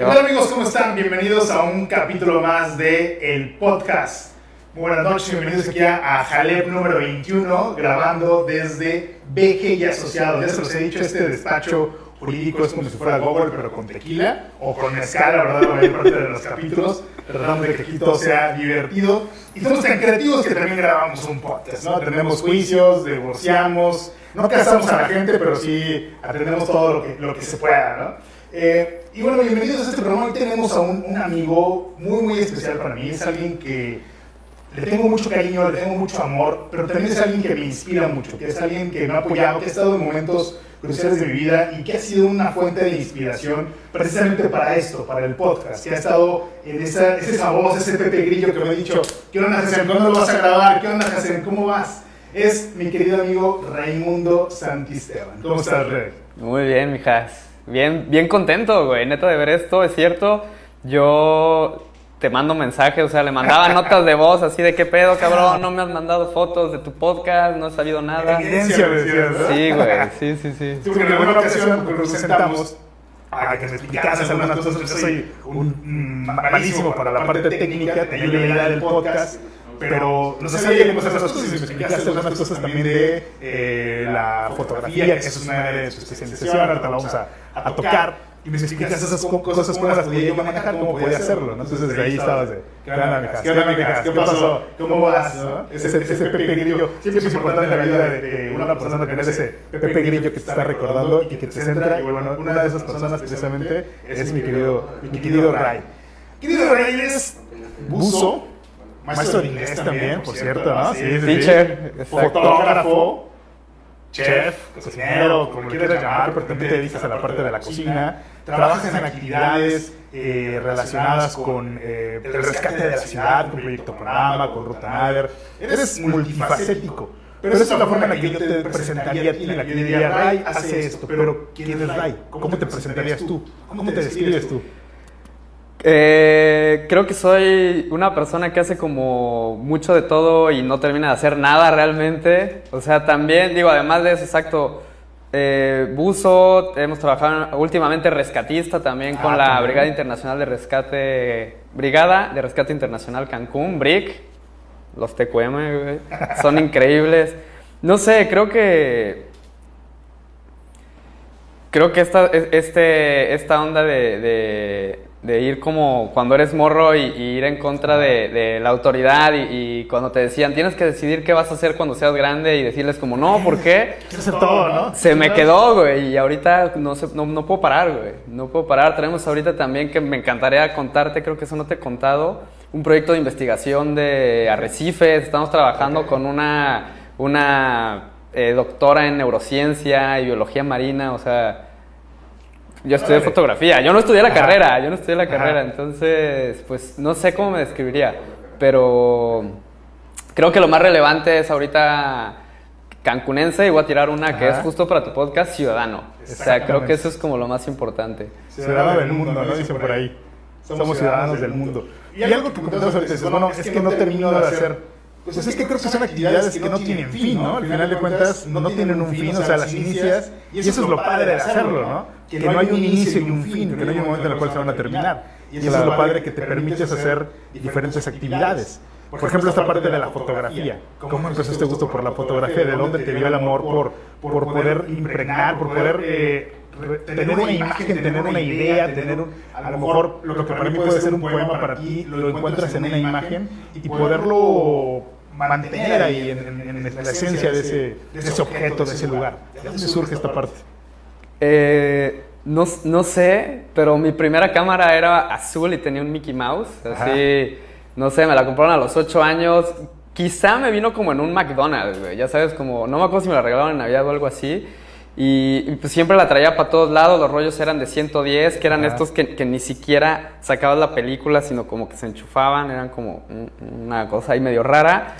Hola amigos, ¿cómo están? Bienvenidos a un capítulo más de El Podcast. buenas noches, bienvenidos aquí a, Jalep número 21, grabando desde BG y Asociados. Ya se los he dicho, este despacho jurídico es como si fuera Google, pero con tequila o con mezcal, la verdad, la mayor parte de los capítulos. Tratamos de que aquí todo sea divertido. Y somos tan creativos que también grabamos un podcast, ¿no? Tenemos juicios, divorciamos, no casamos a la gente, pero sí atendemos todo lo que, lo que se pueda, ¿no? Eh, y bueno, bienvenidos a este programa. Hoy tenemos a un, amigo muy, muy especial para mí. Es alguien que le tengo mucho cariño, le tengo mucho amor, pero también es alguien que me inspira mucho, que es alguien que me ha apoyado, que ha estado en momentos cruciales de mi vida y que ha sido una fuente de inspiración precisamente para esto, para el podcast, que ha estado en esa, esa voz, ese Pepe Grillo que me ha dicho, ¿qué onda, Jacen? ¿Cuándo lo vas a grabar? ¿Qué onda, Jacen? ¿Cómo vas? Es mi querido amigo Raimundo Santisteban. ¿Cómo estás, Rey? Muy bien, mijas. Bien, bien contento, güey, neta de ver esto, es cierto. Yo te mando mensajes, o sea, le mandaba notas de voz así de qué pedo, cabrón, no me has mandado fotos de tu podcast, no he sabido nada. Evidencia, decías, Sí, güey, sí, sí, sí. Sí, porque en alguna ocasión nos sentamos a que me explicases algunas cosas, yo soy un, malísimo para la parte técnica, te ayudo a la idea del podcast pero no sabía hacer esas cosas y me explicaste algunas cosas también de eh, la fotografía, que eso es una de sus especializaciones, ahorita la vamos a, a tocar. Y me explicaste esas cosas, cómo las podía yo manejar, cómo podía hacerlo, ¿no? Entonces desde ahí estabas de, ¿qué onda, mijas? ¿Qué onda, mijas? ¿Qué pasó? ¿Cómo vas? Ese, ese Pepe Grillo, siempre es importante en la vida de una persona tener ese Pepe Grillo que te está recordando y que te centra. Y bueno, una de esas personas precisamente es mi querido, mi querido Ray. Querido Ray, eres buzo maestro de inglés también, por cierto, ¿no? Sí, sí, Teacher, fotógrafo, chef, cocinero, como quieras llamar, pero también te dedicas a la parte de la cocina, trabajas en actividades eh, relacionadas con eh, el rescate de la ciudad, con Proyecto Programa, con Ruta Nader, eres multifacético. Pero esa es la forma en la que yo te presentaría a ti, en la que diría, Ray hace esto, pero ¿quién es Ray? ¿Cómo te presentarías tú? ¿Cómo te describes tú? Eh, creo que soy una persona que hace como mucho de todo y no termina de hacer nada realmente. O sea, también, digo, además de eso, exacto, eh, buzo, hemos trabajado últimamente rescatista también con ah, la Brigada Internacional de Rescate, Brigada de Rescate Internacional Cancún, BRIC, los TQM, son increíbles. No sé, creo que creo que esta, este, esta onda de, de ir como cuando eres morro y, ir en contra de, la autoridad y, cuando te decían tienes que decidir qué vas a hacer cuando seas grande y decirles como no, ¿por qué? Se me quedó, güey, y ahorita no, no, no, puedo parar, güey, no puedo parar. Tenemos ahorita también que me encantaría contarte, creo que eso no te he contado, un proyecto de investigación de arrecifes, estamos trabajando con una, una eh, doctora en neurociencia y biología marina, o sea yo estudié fotografía, yo no estudié la carrera, yo no estudié la carrera, entonces, pues no sé cómo me describiría, pero creo que lo más relevante es ahorita cancunense y voy a tirar una que es justo para tu podcast, ciudadano. O sea, creo que eso es como lo más importante. Ciudadano del mundo, ¿no? Dicen por ahí. Somos ciudadanos del mundo. Y algo que comentabas ahorita, bueno, es que no termino de hacer pues es que creo que son actividades que no tienen fin, ¿no? Al final de cuentas no tienen un fin, o sea, las inicias y eso es lo padre de hacerlo, ¿no? Que no hay un inicio y un fin, que no hay un momento en el cual se van a terminar. Y eso es lo padre que te permites hacer diferentes actividades. Por ejemplo, esta parte de la fotografía. ¿Cómo empezó este gusto por la fotografía? ¿De dónde te dio el amor por, por poder impregnar, por poder eh, tener una imagen, tener una idea, tener un, a lo mejor lo que para mí puede ser un poema para ti, lo encuentras en una imagen y poderlo mantener ahí en, la esencia de ese, de ese, objeto, de ese lugar. ¿De dónde surge esta parte? Eh, no, no, sé, pero mi primera cámara era azul y tenía un Mickey Mouse. Así, no sé, me la compraron a los 8 años. Quizá me vino como en un McDonald's, Ya sabes, como, no me acuerdo si me la regalaron en Navidad o algo así. Y, pues siempre la traía para todos lados, los rollos eran de 110, que eran estos que, que, ni siquiera sacabas la película, sino como que se enchufaban, eran como una cosa ahí medio rara.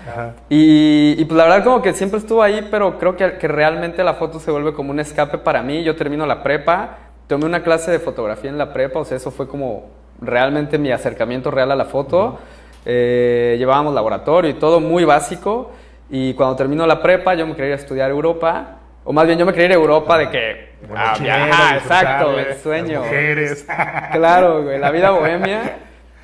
Y, y, pues la verdad como que siempre estuvo ahí, pero creo que, que, realmente la foto se vuelve como un escape para mí. Yo termino la prepa, tomé una clase de fotografía en la prepa, o sea, eso fue como realmente mi acercamiento real a la foto. Eh, llevábamos laboratorio y todo muy básico. Y cuando termino la prepa, yo me quería ir a estudiar Europa O más bien yo me quería ir a Europa de que... Bueno, ah, viajar, exacto, el sueño. mujeres. Claro, güey, la vida bohemia.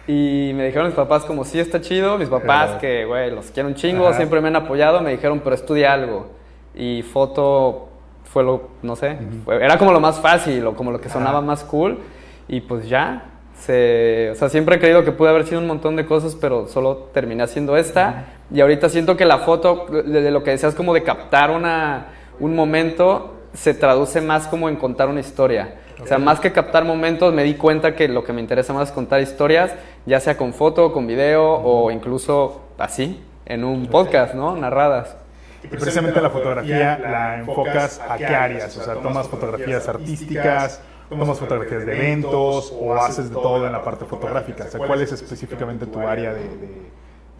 Y me dijeron mis papás como, sí, está chido. Mis papás, Ajá. que, güey, los quiero un chingo, Ajá. siempre me han apoyado, me dijeron, pero estudia algo. Y foto fue lo, no sé, fue- era como lo más fácil o como lo que sonaba Ajá. más cool. Y pues ya, se, o sea, siempre he creído que pude haber sido un montón de cosas, pero solo terminé haciendo esta. Y ahorita siento que la foto, de, de lo que decías como de captar una, un momento, se traduce más como en contar una historia. O sea, más que captar momentos, me di cuenta que lo que me interesa más es contar historias, ya sea con foto, con video o incluso así, en un podcast, ¿no? Narradas. Y precisamente la fotografía la enfocas a qué áreas, o sea, tomas fotografías artísticas, tomas fotografías de eventos o haces de todo en la parte fotográfica. O sea, ¿cuál es específicamente tu área de, de-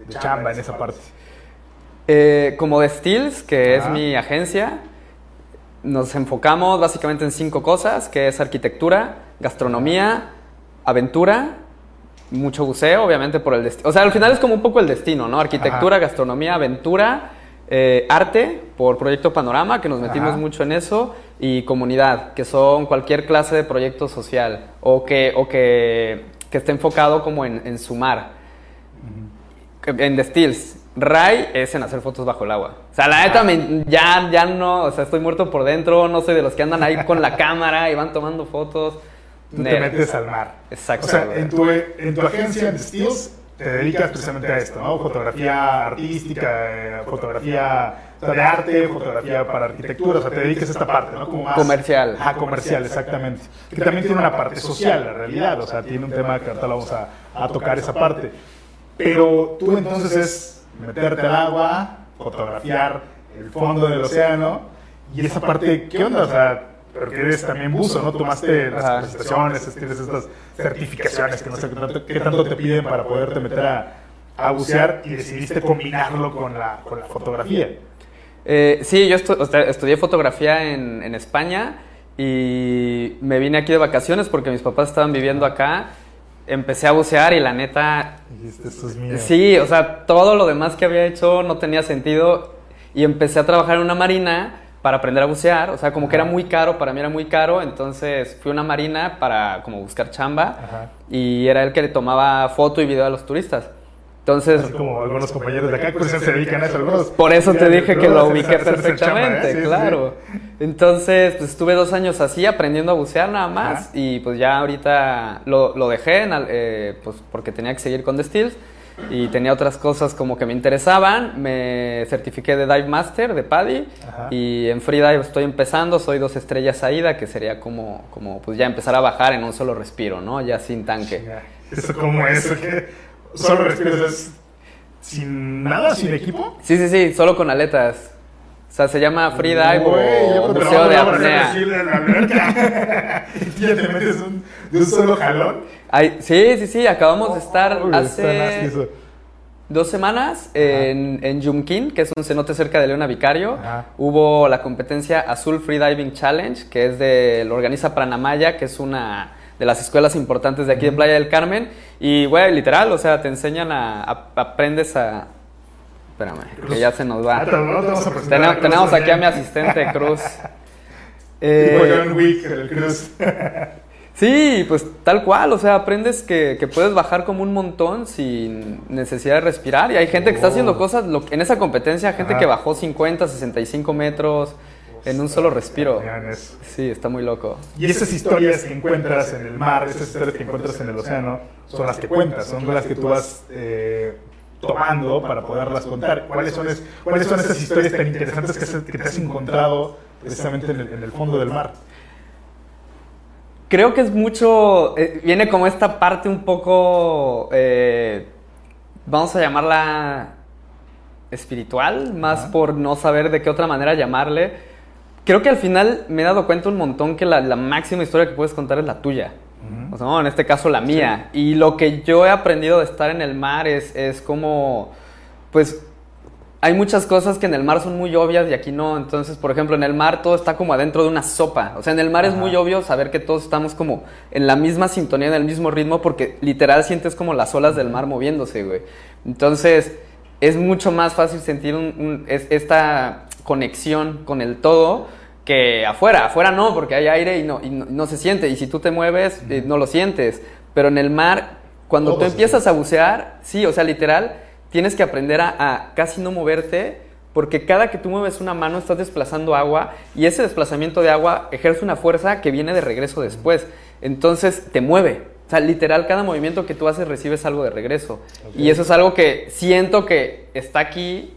de chamba en esa parte? Eh, como de Steels, que es Ajá. mi agencia, nos enfocamos básicamente en cinco cosas, que es arquitectura, gastronomía, aventura, mucho buceo, obviamente por el destino. O sea, al final es como un poco el destino, ¿no? Arquitectura, Ajá. gastronomía, aventura, eh, arte, por Proyecto Panorama, que nos metimos Ajá. mucho en eso, y comunidad, que son cualquier clase de proyecto social o que, o que, que esté enfocado como en, en sumar en The Steels. Ray es en hacer fotos bajo el agua. O sea, la neta, me- ya, ya no, o sea, estoy muerto por dentro, no soy de los que andan ahí con la cámara y van tomando fotos. Tú te metes al mar. Exacto. O sea, en tu, en tu agencia de Steels te dedicas precisamente a esto, ¿no? Fotografía artística, eh, fotografía o sea, de arte, fotografía para arquitectura, o sea, te dedicas a esta parte, ¿no? Como más... Comercial. Ah, comercial, exactamente. Que también tiene una parte social, la realidad, o sea, tiene un tema que ahorita lo vamos a, a tocar esa parte. Pero tú entonces es meterte al agua, fotografiar el fondo del océano, y esa parte, ¿qué onda? O sea, porque eres también buzo, ¿no? Tomaste las capacitaciones, tienes estas certificaciones que no sé qué tanto, qué tanto te piden para poderte meter a, a bucear y decidiste combinarlo con la, con la fotografía. Eh, sí, yo estu- estudié fotografía en, en España y me vine aquí de vacaciones porque mis papás estaban viviendo acá. Empecé a bucear y la neta, Dijiste, esto es mío. Sí, o sea, todo lo demás que había hecho no tenía sentido y empecé a trabajar en una marina para aprender a bucear, o sea, como que era muy caro, para mí era muy caro, entonces fui a una marina para como buscar chamba Ajá. y era el que le tomaba foto y video a los turistas. Entonces, Así como algunos compañeros de acá pues, se dedican a eso. Algunos, por eso te dije que lo ubiqué hacer chamba, perfectamente, ¿eh? Sí, sí, claro. Entonces, pues estuve dos años así aprendiendo a bucear nada más Ajá. y pues ya ahorita lo, lo dejé en eh, pues porque tenía que seguir con The Steels y tenía otras cosas como que me interesaban. Me certifiqué de Dive Master de PADI Ajá. y en Freedive estoy empezando, soy dos estrellas AIDA que sería como, como pues ya empezar a bajar en un solo respiro, ¿no? Ya sin tanque. Eso como eso que solo respiras es sin nada, sin equipo. Sí, sí, sí, solo con aletas. O sea, se llama Freedive Güey, yo o buceo no, de no, no, no, apnea. ya te metes un- de un solo jalón. Ay, sí, sí, sí, acabamos de estar nasty hace dos semanas en, en Yumkin, que es un cenote cerca de Leona Vicario. Ajá. Hubo la competencia Azul Freediving Challenge, que es de, lo organiza Pranamaya, que es una de las escuelas importantes de aquí de Playa del Carmen. Y, güey, literal, o sea, te enseñan a, a- aprendes a... Espérame, que ya se nos va. Ah, no te vamos a tenemos aquí a mi asistente, Cruz. Eh, John Wick, el Cruz. Sí, pues tal cual, o sea, aprendes que, que puedes bajar como un montón sin necesidad de respirar. Y hay gente que está haciendo Oh. cosas, lo- en esa competencia, gente Ajá. que bajó 50, 65 metros en un solo respiro. Vean eso. Sí, está muy loco. Y esas historias que encuentras en el mar, esas historias que encuentras en el océano, son las que cuentas, son las que tú vas eh, tomando para poderlas contar. ¿Cuáles son, es- ¿Cuáles son esas historias tan interesantes que, te has encontrado precisamente en el, en el fondo del mar? Creo que es mucho, eh, viene como esta parte un poco, eh, vamos a llamarla espiritual, más por no saber de qué otra manera llamarle. Creo que al final me he dado cuenta un montón que la, la máxima historia que puedes contar es la tuya. O sea, no, en este caso la mía. Y lo que yo he aprendido de estar en el mar es, es como, pues, hay muchas cosas que en el mar son muy obvias y aquí no. Entonces, por ejemplo, en el mar todo está como adentro de una sopa. O sea, en el mar es muy obvio saber que todos estamos como en la misma sintonía, en el mismo ritmo, porque literal sientes como las olas del mar moviéndose, güey. Entonces, es mucho más fácil sentir un- un- es- esta conexión con el todo que afuera. Afuera no, porque hay aire y no, y no, no se siente. Y si tú te mueves, eh, no lo sientes. Pero en el mar, cuando Todo tú empiezas a bucear, sí, o sea, literal, tienes que aprender a, a casi no moverte. Porque cada que tú mueves una mano estás desplazando agua y ese desplazamiento de agua ejerce una fuerza que viene de regreso después. Entonces te mueve. O sea, literal, cada movimiento que tú haces recibes algo de regreso. Y eso es algo que siento que está aquí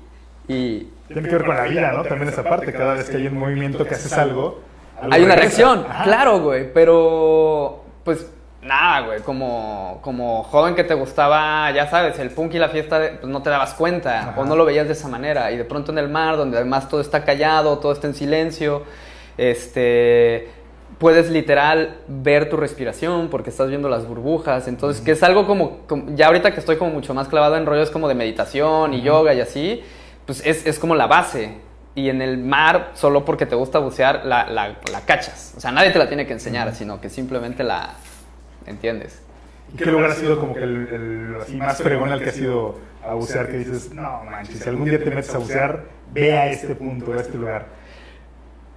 y Tiene que ver con la vida, ¿no? También esa parte, cada vez que hay un movimiento que haces algo. algo hay una regresa. reacción, Ajá. claro, güey. Pero, pues, nada, güey. Como, como joven que te gustaba, ya sabes, el punk y la fiesta, pues no te dabas cuenta Ajá. o no lo veías de esa manera. Y de pronto en el mar, donde además todo está callado, todo está en silencio, este. Puedes literal ver tu respiración porque estás viendo las burbujas. Entonces, que es algo como, como- Ya ahorita que estoy como mucho más clavado en rollos como de meditación y yoga y así, pues es, es como la base. Y en el mar, solo porque te gusta bucear, la, la, la cachas. O sea, nadie te la tiene que enseñar, sino que simplemente la entiendes. ¿Y qué lugar ha sido como que el, el así más fregón al que has ido a bucear que dices, no manches, si algún día te metes a bucear, ve a este punto, a este lugar?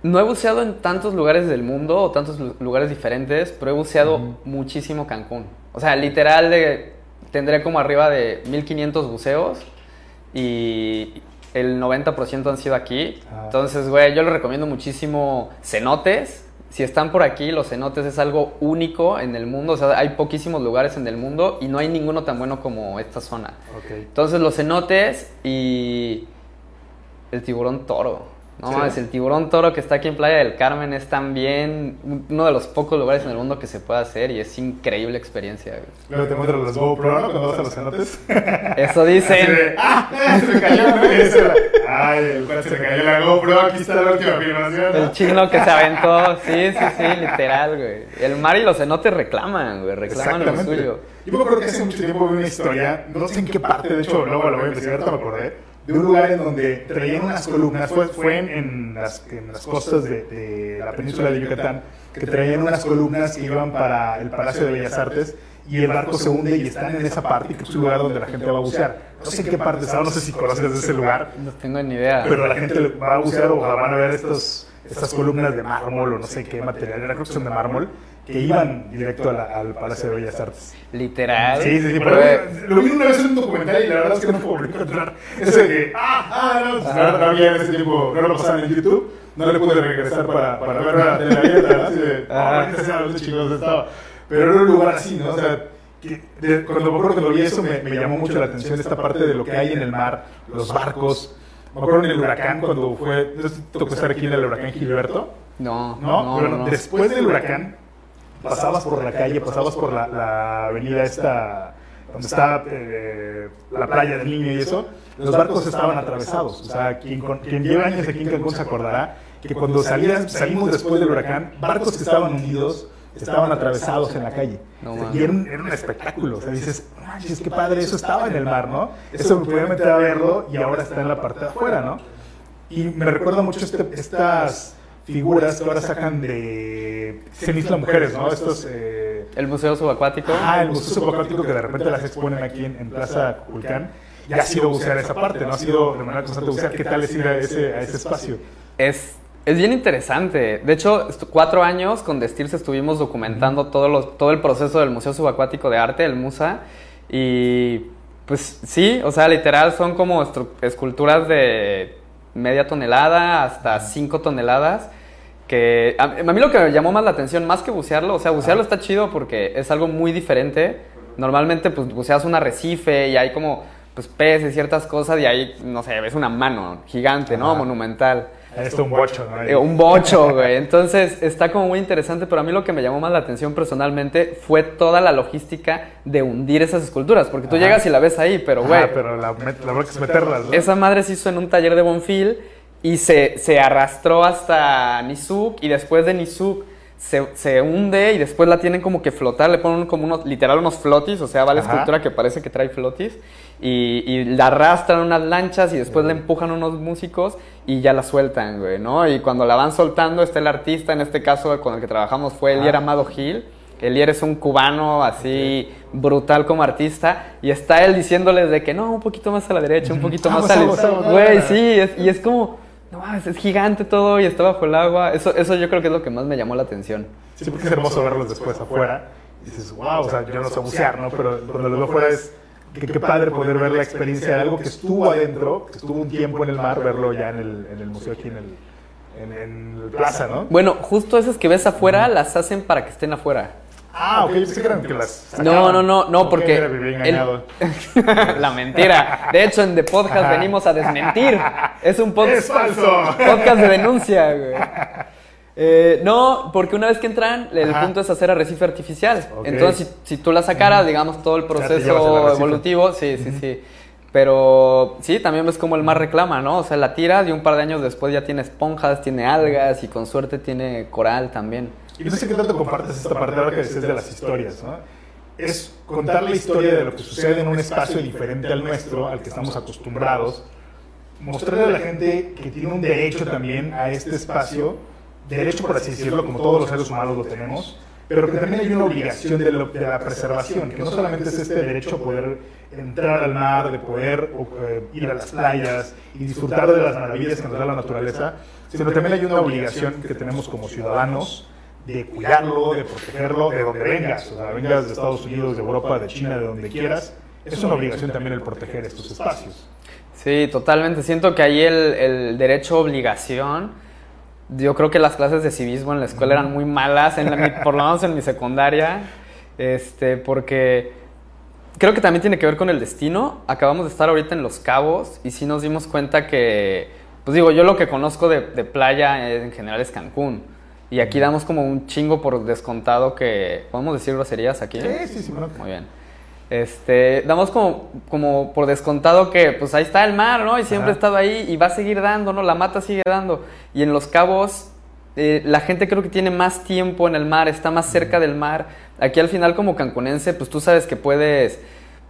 No he buceado en tantos lugares del mundo o tantos lu- lugares diferentes, pero he buceado Ujú. muchísimo Cancún. O sea, literal de, tendré como arriba de 1500 buceos y el 90% han sido aquí. Ah. Entonces, güey, yo les recomiendo muchísimo cenotes. Si están por aquí, los cenotes es algo único en el mundo. O sea, hay poquísimos lugares en el mundo y no hay ninguno tan bueno como esta zona. Entonces los cenotes y el tiburón toro. No Sí. mames, el tiburón toro que está aquí en Playa del Carmen es también uno de los pocos lugares en el mundo que se puede hacer y es increíble experiencia. güey. Luego te muestran los GoPro, ¿no? Cuando vas a los cenotes. Eso Así dicen. de, ¡Ah! Se me cayó, ¿no? Era, Ay, el se cayó la GoPro, aquí está la última filmación. El chino que se aventó, sí, sí, sí, literal, güey. El mar y los cenotes reclaman, güey, reclaman lo suyo. Yo me acuerdo que hace mucho tiempo vi una historia, no sé en qué parte, de hecho, luego lo voy a investigar, ahorita me acordé, de un lugar en donde traían unas columnas, fue, fue en, en las, en las costas de, de la península de Yucatán, que traían unas columnas que iban para el Palacio de Bellas Artes y el barco se hunde y están en esa parte, que es un lugar donde la gente va a bucear. No sé en qué parte está, no sé si conoces de ese lugar, No tengo ni idea. pero la gente va a bucear o van a ver estos, estas columnas de mármol o no sé qué material, era creo que son de mármol, que iban directo a la- al Palacio de Bellas Artes. Literal. Sí, sí, sí, pero Güey, lo vi una vez en un documental y la verdad es que no puedo encontrar eso de que, ah, ah, no, pues, no, no había en ese tiempo, no lo pasaban en YouTube, no le pude regresar para, para ver la tele abierta, ¿no? Así de, ah, no sé a dónde chicos estaba. Pero era un lugar así, ¿no? O sea, que de- cuando me acuerdo que lo vi eso me, me llamó mucho la atención esta parte de lo que hay en el mar, los barcos. Me acuerdo en el huracán cuando fue, no sé si te tocó estar aquí en el huracán Gilberto. No, ¿no? no, Bueno, no. después del huracán, pasabas por la calle, pasabas por la, la avenida esta, donde está eh, la playa del niño y eso, los barcos estaban atravesados. O sea, quien, lleva años aquí en Cancún se acordará que cuando salías, salimos después del huracán, barcos que estaban hundidos estaban atravesados en la calle. No O sea, mames. y era un, era un espectáculo. O sea, dices, "No manches, qué padre, eso estaba en el mar, ¿no? Eso me podía meter a verlo y ahora está en la parte de afuera, ¿no? Y me recuerda mucho este- estas figuras que ahora sacan de Cenisla Mujeres, ¿no? Estos... Eh, El museo subacuático. ah, el museo subacuático que de repente las exponen aquí en, en Plaza Culcán. Y ha sido bucear esa parte, ¿no? Ha sido de manera constante bucear. ¿Qué tal es ir a ese, a ese espacio? Es, es bien interesante. De hecho, cuatro años con Destirse estuvimos documentando todo, los- todo el proceso del Museo Subacuático de Arte, el MUSA. Y pues sí, o sea, literal son como esculturas de media tonelada hasta cinco toneladas. Que a, a mí lo que me llamó más la atención, más que bucearlo, o sea, bucearlo está chido porque es algo muy diferente. Normalmente, pues buceas un arrecife y hay como pues peces ciertas cosas y ahí, no sé, ves una mano gigante, ¿no? Ajá. Monumental. Está un bocho. Ahí. Eh, un bocho, güey. Entonces está como muy interesante, pero a mí lo que me llamó más la atención personalmente fue toda la logística de hundir esas esculturas, porque tú Ajá. llegas y la ves ahí, pero güey, Ah, pero la, met- la es meterlas, ¿no? esa madre se hizo en un taller de Bonfil y se, se arrastró hasta Nizuk y después de Nizuk se, se hunde y después la tienen como que flotar, le ponen como unos, literal unos flotis, o sea, va la Ajá. escultura que parece que trae flotis y, y la arrastran unas lanchas y después le empujan unos músicos y ya la sueltan, güey, ¿no? Y cuando la van soltando está el artista, en este caso con el que trabajamos fue Elier. Amado Gil. Elier es un cubano así brutal como artista y está él diciéndoles de que no, un poquito más a la derecha, un poquito Vamos, más a la vamos, Güey, sí, es- y es como, es gigante todo y está bajo el agua. Eso, eso yo creo que es lo que más me llamó la atención. Sí, porque es hermoso verlos después afuera. Y dices, wow, o sea, yo no sé bucear, ¿no? Pero cuando los veo afuera es qué, qué padre poder ver la experiencia de algo que estuvo adentro, que estuvo un tiempo en el mar, verlo ya en el, en el museo aquí en el, en, en el plaza, ¿no? Bueno, justo esas que ves afuera las hacen para que estén afuera. Ah, ok, yo pensé que eran que las No, no, no, no, Ok, porque. engañado. la mentira. De hecho, en The Podcast Ajá. venimos a desmentir. Es un pod- ¡Es falso! podcast de denuncia, güey. Eh, no, porque una vez que entran, el Ajá. punto es hacer arrecife artificial. Ok. Entonces, si, si tú la sacaras, digamos, todo el proceso evolutivo, sí, sí, sí. Pero sí, también ves como el mar reclama, ¿no? O sea, la tiras y un par de años después ya tiene esponjas, tiene algas y con suerte tiene coral también. Y no sé qué tanto compartes esta parte ahora que dices de las historias, ¿no? Es contar la historia de lo que sucede en un espacio diferente al nuestro, al que estamos acostumbrados, mostrarle a la gente que tiene un derecho también a este espacio, derecho por así decirlo, como todos los seres humanos lo tenemos, pero que también hay una obligación de, la preservación, que no solamente es este derecho a poder entrar al mar, de poder eh, ir a las playas y disfrutar de las maravillas que nos da la naturaleza, sino también hay una obligación que tenemos como ciudadanos de cuidarlo, de protegerlo, de donde vengas, o sea, vengas de Estados Unidos, de Europa, de China, de donde quieras, es una obligación también el proteger estos espacios. Sí, totalmente. Siento que ahí el, derecho obligación. Yo creo que las clases de civismo en la escuela eran muy malas, por lo menos en mi secundaria. Este, porque creo que también tiene que ver con el destino. Acabamos de estar ahorita en Los Cabos y sí nos dimos cuenta que, pues digo, yo lo que conozco de, de playa en general es Cancún. Y aquí damos como un chingo por descontado que. ¿Podemos decir groserías aquí? Sí, sí, sí. Muy bien. Este, damos como, como por descontado que pues ahí está el mar, ¿no? Y siempre Ajá. ha estado ahí y va a seguir dando, ¿no? La mata sigue dando. Y en Los Cabos, eh, la gente creo que tiene más tiempo en el mar, está más cerca del mar. Aquí al final como cancunense, pues tú sabes que puedes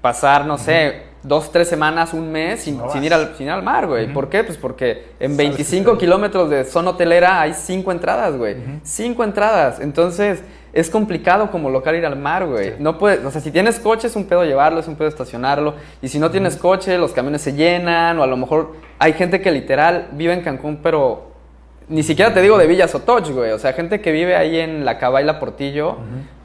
pasar, no sé, dos, tres semanas, un mes sin, No sin ir, al, sin ir al mar, güey. ¿Por qué? Pues porque en Sabes que 25 está- kilómetros de zona hotelera hay cinco entradas, güey. Cinco entradas. Entonces, es complicado como local ir al mar, güey. Sí. No puedes, o sea, si tienes coche es un pedo llevarlo, es un pedo estacionarlo. Y si no tienes coche, los camiones se llenan, o a lo mejor hay gente que literal vive en Cancún, pero ni siquiera te digo de Villa Sotoch, güey. O sea, gente que vive ahí en la Cabaila Portillo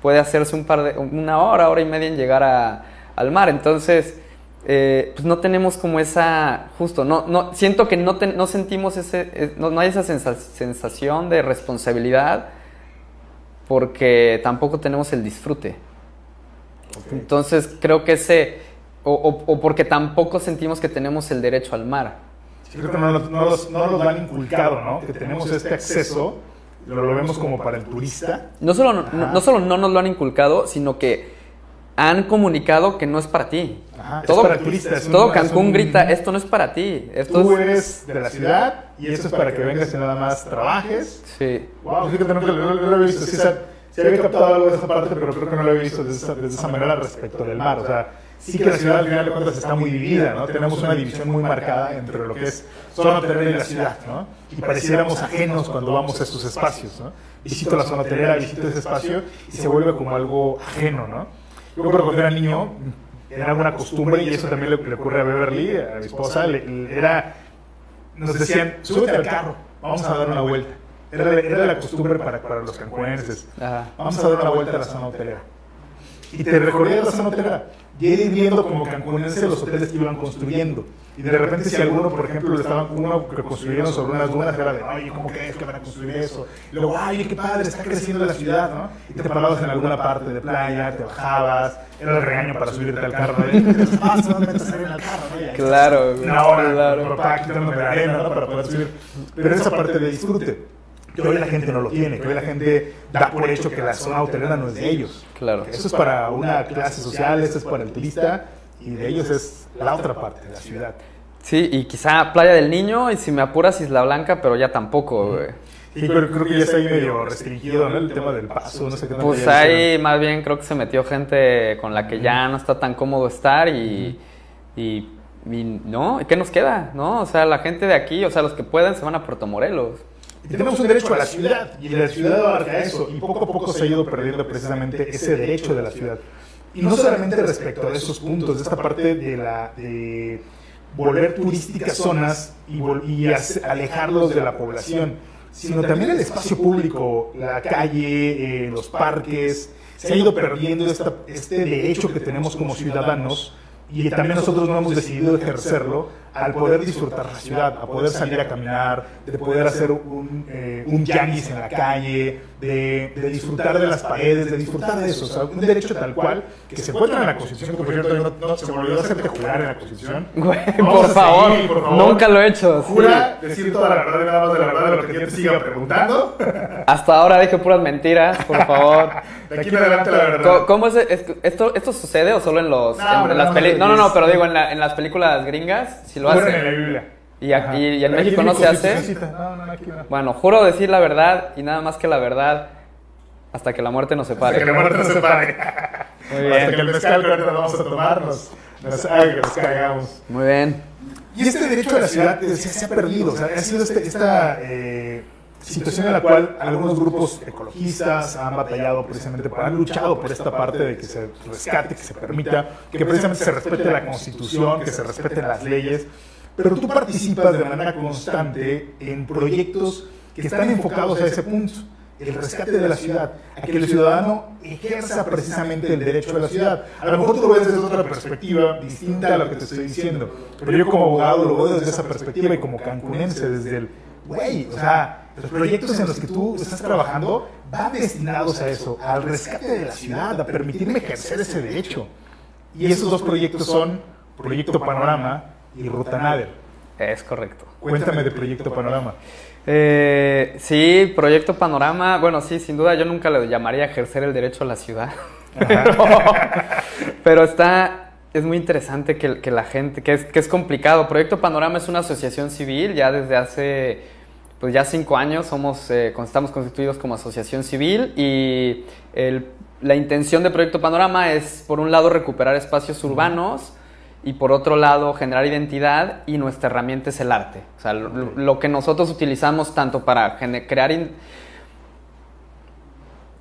puede hacerse un par de, una hora, hora y media en llegar a- al mar. Entonces, eh, pues no tenemos como esa, justo, no, no, siento que no, no sentimos ese, eh, no, no hay esa sensa- sensación de responsabilidad porque tampoco tenemos el disfrute. Entonces creo que ese, o, o- o porque tampoco sentimos que tenemos el derecho al mar. Sí, creo que no, nos- no los, no nos lo han inculcado, ¿no? Que tenemos este acceso, lo, lo vemos como para el turista. No solo no, no solo no nos lo han inculcado, sino que han comunicado que no es para ti. Ajá, es Todo, para es un- todo es Cancún un- grita, esto no es para ti. Esto Tú es... eres de la ciudad y esto es para que vengas y nada más trabajes. Sí. Wow, fíjate, nunca lo, lo- lo había visto. Sí, o sea, sí había captado algo de esa parte, pero creo que no lo había visto desde esa, desde esa manera respecto del mar. O sea, sí que la ciudad al final de cuentas está muy dividida, ¿no? Tenemos una división muy marcada entre lo que es zona hotelera y la ciudad, ¿no? Y pareciéramos ajenos cuando vamos a estos espacios, ¿no? Visito la zona hotelera, visito ese espacio y se vuelve como algo ajeno, ¿no? Yo recuerdo cuando era niño, era una costumbre, y eso también le, le ocurre a Beverly, a mi esposa, le- le- era, nos decían, súbete al carro, vamos a dar una vuelta. Era, la- era la costumbre para, para los cancuenses. Ajá. Vamos a dar una vuelta a la zona hotelera. Y te recorría la zona hotelera. Y ir viendo como cancunense los hoteles que iban construyendo. Y de repente si alguno, por ejemplo, le estaban, uno que construyeron sobre unas dunas, era de, oye, ¿cómo crees que van a construir eso? Y luego, ay, qué padre, está creciendo la ciudad, ¿no? Y te parabas en alguna parte de playa, te bajabas, era el regaño para subirte al carro. Ah, ahí Claro, una hora, Claro. papá quitándome la arena ¿no? para poder subir. Pero esa parte de disfrute, que hoy la gente no lo tiene, que hoy la gente da por hecho que la zona hotelera no es de ellos. Claro. Eso es para una clase social, eso es para el turista, y de ellos es la otra parte de la ciudad. Sí, y quizá Playa del Niño, y si me apuras Isla Blanca, pero ya tampoco, güey. Y creo, creo que ya está ahí medio restringido, ¿no? El tema del paso, no sé qué Pues ahí más bien creo que se metió gente con la que ya no está tan cómodo estar y, y, y no, ¿qué nos queda? ¿No? O sea, la gente de aquí, o sea, los que pueden se van a Puerto Morelos. Y tenemos un derecho a la ciudad, y la ciudad abarca eso, y poco a poco se ha ido perdiendo precisamente ese derecho de la ciudad. Y no solamente respecto a esos puntos, de esta parte de la, de, volver turísticas zonas y, y alejarlos de la población, sino también el espacio público, la calle, eh, los parques. Se ha ido perdiendo este derecho que tenemos como ciudadanos y también nosotros no hemos decidido ejercerlo al poder disfrutar la ciudad, a poder salir a caminar, de poder hacer un, eh, un yanis en la calle, de, de, disfrutar de las paredes, de disfrutar de eso. O sea, un derecho tal cual que se encuentra en la Constitución, que por cierto no, se me olvidó hacerte jurar en la Constitución. por, favor, por, favor, nunca lo he hecho. Jura decir toda la verdad y nada más de la verdad de lo que yo te siga preguntando. Hasta ahora dije puras mentiras, por favor. De aquí en adelante la verdad. ¿Cómo es, esto, esto sucede o solo en los no, en, las películas? No, no, no, pero digo en, la, en las películas gringas, si lo hacen. en la Biblia. Y, aquí, y en México no se hace. Bueno, juro decir la verdad y nada más que la verdad hasta que la muerte nos separe. Hasta que la muerte nos separe. Muy bien. Hasta que el mezcal que ahorita vamos a tomarnos nos haga que nos caigamos. Muy bien. Y este derecho a la ciudad se, se ha perdido. O sea, ha sido este, esta eh, situación en la cual algunos grupos ecologistas han batallado precisamente, han luchado por esta parte de que se rescate, que se permita, que precisamente se respete la constitución, que se respeten las leyes. pero tú participas de manera constante en proyectos que están enfocados a ese punto, el rescate de la ciudad, a que el ciudadano ejerza precisamente el derecho a la ciudad. A lo mejor tú lo ves desde otra perspectiva, distinta a lo que te estoy diciendo, pero yo como abogado lo veo desde esa perspectiva y como cancunense, desde el, güey, o sea, los proyectos en los que tú estás trabajando van destinados a eso, al rescate de la ciudad, a permitirme ejercer ese derecho. Y esos dos proyectos son Proyecto Panorama y Ruta Nader. Es correcto. Cuéntame de Proyecto Panorama. Eh, sí, Proyecto Panorama, bueno, sí, sin duda yo nunca le llamaría ejercer el derecho a la ciudad. Pero, está, es muy interesante que, la gente, que es, que es complicado. Proyecto Panorama es una asociación civil, ya desde hace, pues ya cinco años somos, eh, estamos constituidos como asociación civil y la intención de Proyecto Panorama es, por un lado, recuperar espacios urbanos y por otro lado generar identidad y nuestra herramienta es el arte. O sea, lo, que nosotros utilizamos tanto para crear...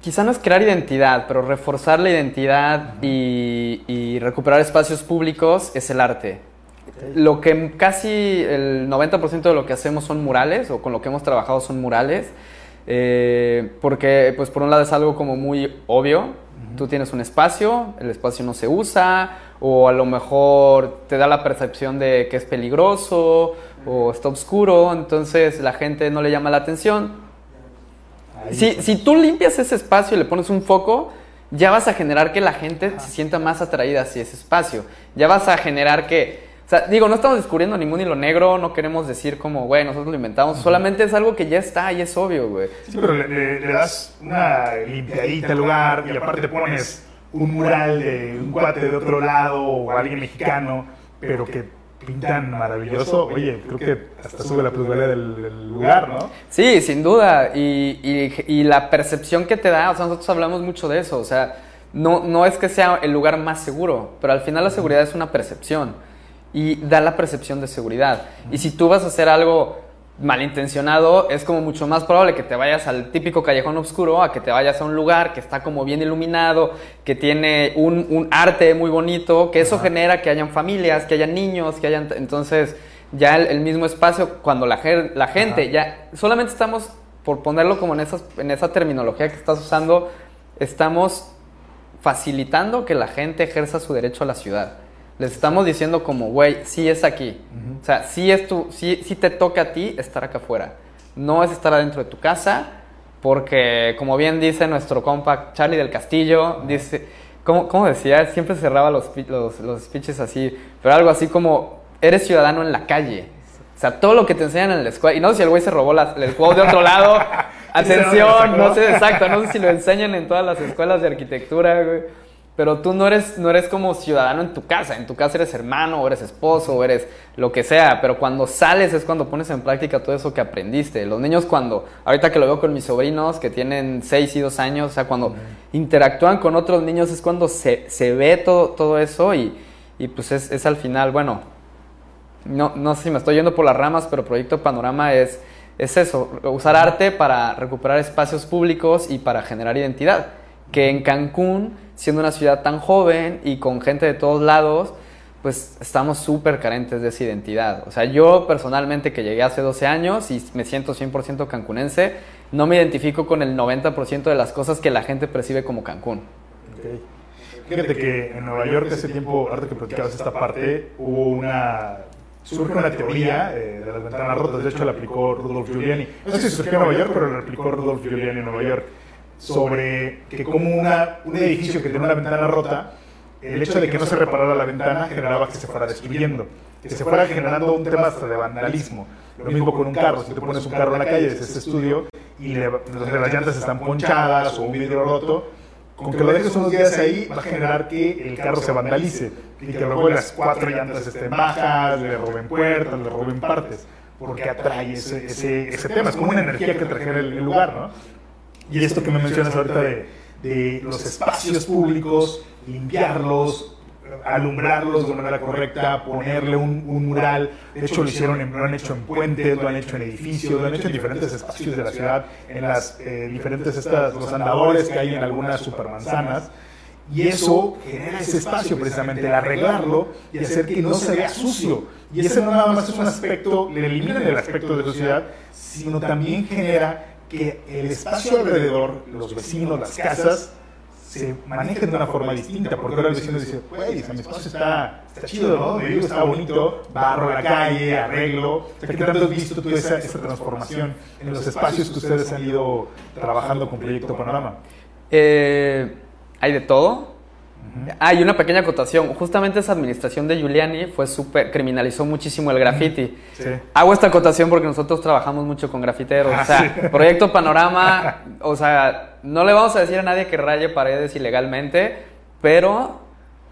Quizá no es crear identidad, pero reforzar la identidad y, recuperar espacios públicos es el arte. Lo que casi el 90% de lo que hacemos son murales, o con lo que hemos trabajado son murales, eh, porque pues por un lado es algo como muy obvio, tú tienes un espacio, el espacio no se usa, o a lo mejor te da la percepción de que es peligroso o está oscuro, entonces la gente no le llama la atención. Si, si, tú limpias ese espacio y le pones un foco, ya vas a generar que la gente se sienta más atraída hacia ese espacio. Ya vas a generar que... O sea, digo, no estamos descubriendo ningún hilo negro, no queremos decir como, güey, nosotros lo inventamos, solamente es algo que ya está y es obvio, güey. Sí, pero le, le das una limpiadita al lugar y aparte te pones un mural de un cuate de otro lado o alguien mexicano, pero que pintan maravilloso, oye, creo que hasta sube la plusvalía del, lugar, ¿no? Sí, sin duda. Y, y, la percepción que te da, o sea, nosotros hablamos mucho de eso, o sea, no, no es que sea el lugar más seguro, pero al final la seguridad es una percepción y da la percepción de seguridad. Y si tú vas a hacer algo malintencionado, es como mucho más probable que te vayas al típico callejón oscuro a que te vayas a un lugar que está como bien iluminado, que tiene un, arte muy bonito, que eso genera que hayan familias, que hayan niños, que hayan... Entonces, ya el, mismo espacio, cuando la, la gente, ya solamente estamos, por ponerlo como en, esas, en esa terminología que estás usando, estamos facilitando que la gente ejerza su derecho a la ciudad. Les estamos diciendo como, güey, sí es aquí. O sea, sí, es tu, sí, sí te toca a ti estar acá afuera. No es estar adentro de tu casa, porque como bien dice nuestro compa Charlie del Castillo, dice, ¿cómo, ¿cómo, decía? Siempre cerraba los, los, los speeches así, pero algo así como, eres ciudadano en la calle. O sea, todo lo que te enseñan en la escuela. Y no sé si el güey se robó la, el juego de otro lado. Atención, no sé exacto, no sé si lo enseñan en todas las escuelas de arquitectura, güey. Pero tú no eres, no eres como ciudadano en tu casa. En tu casa eres hermano, o eres esposo, o eres lo que sea. Pero cuando sales es cuando pones en práctica todo eso que aprendiste. Los niños cuando, ahorita que lo veo con mis sobrinos que tienen 6 y 2 años, o sea, cuando interactúan con otros niños es cuando se, se ve todo, todo eso y, y pues es, es, al final, bueno, no, no sé si me estoy yendo por las ramas, pero Proyecto Panorama es, es eso, usar arte para recuperar espacios públicos y para generar identidad. Que en Cancún siendo una ciudad tan joven y con gente de todos lados, pues estamos súper carentes de esa identidad. O sea, yo personalmente que llegué hace 12 años y me siento 100% cancunense, no me identifico con el 90% de las cosas que la gente percibe como Cancún. Okay. Fíjate que en Nueva York hace tiempo, ahorita que platicabas esta parte, hubo una surge una teoría eh, de las ventanas rotas, de hecho la aplicó Rudolf Giuliani. No sé si surgió en Nueva York, pero la aplicó Rudolf Giuliani en Nueva York, sobre que como una, un edificio que tiene una ventana rota el hecho de que no se reparara la ventana generaba que se fuera destruyendo, que se fuera generando un tema hasta de vandalismo. Lo mismo con un carro, si te pones un carro en la calle desde este estudio y las llantas están ponchadas o un vidrio roto, con que lo dejes unos días ahí va a generar que el carro se vandalice y que luego las cuatro llantas estén bajas, le roben puertas, le roben partes, porque atrae ese, ese, ese tema, es como una energía que trajera el lugar, ¿no? Y esto que me mencionas ahorita de, los espacios públicos, limpiarlos, alumbrarlos de manera correcta, ponerle un, mural. De hecho, lo hicieron, lo han hecho en puentes, lo han hecho en edificios, lo han hecho en diferentes espacios de la ciudad, en las eh, diferentes estas, los andadores que hay en algunas supermanzanas. Y eso genera ese espacio precisamente, el arreglarlo y hacer que no se vea sucio. Y ese no nada más es un aspecto, le eliminan el aspecto de sociedad, sino también genera que el espacio alrededor, los vecinos, las casas, se manejen de una forma distinta, porque ahora el vecino dice, pues, mi espacio está, está chido, ¿no? Mi está bonito, barro la calle, arreglo. O sea, ¿Qué tanto has visto tú esa, esa transformación en los espacios que ustedes han ido trabajando con Proyecto Panorama? Eh, hay de todo. Hay una pequeña acotación. Justamente esa administración de Giuliani fue súper, criminalizó muchísimo el graffiti. Hago esta acotación porque nosotros trabajamos mucho con grafiteros. Ah, o sea, Proyecto Panorama, o sea, no le vamos a decir a nadie que raye paredes ilegalmente, pero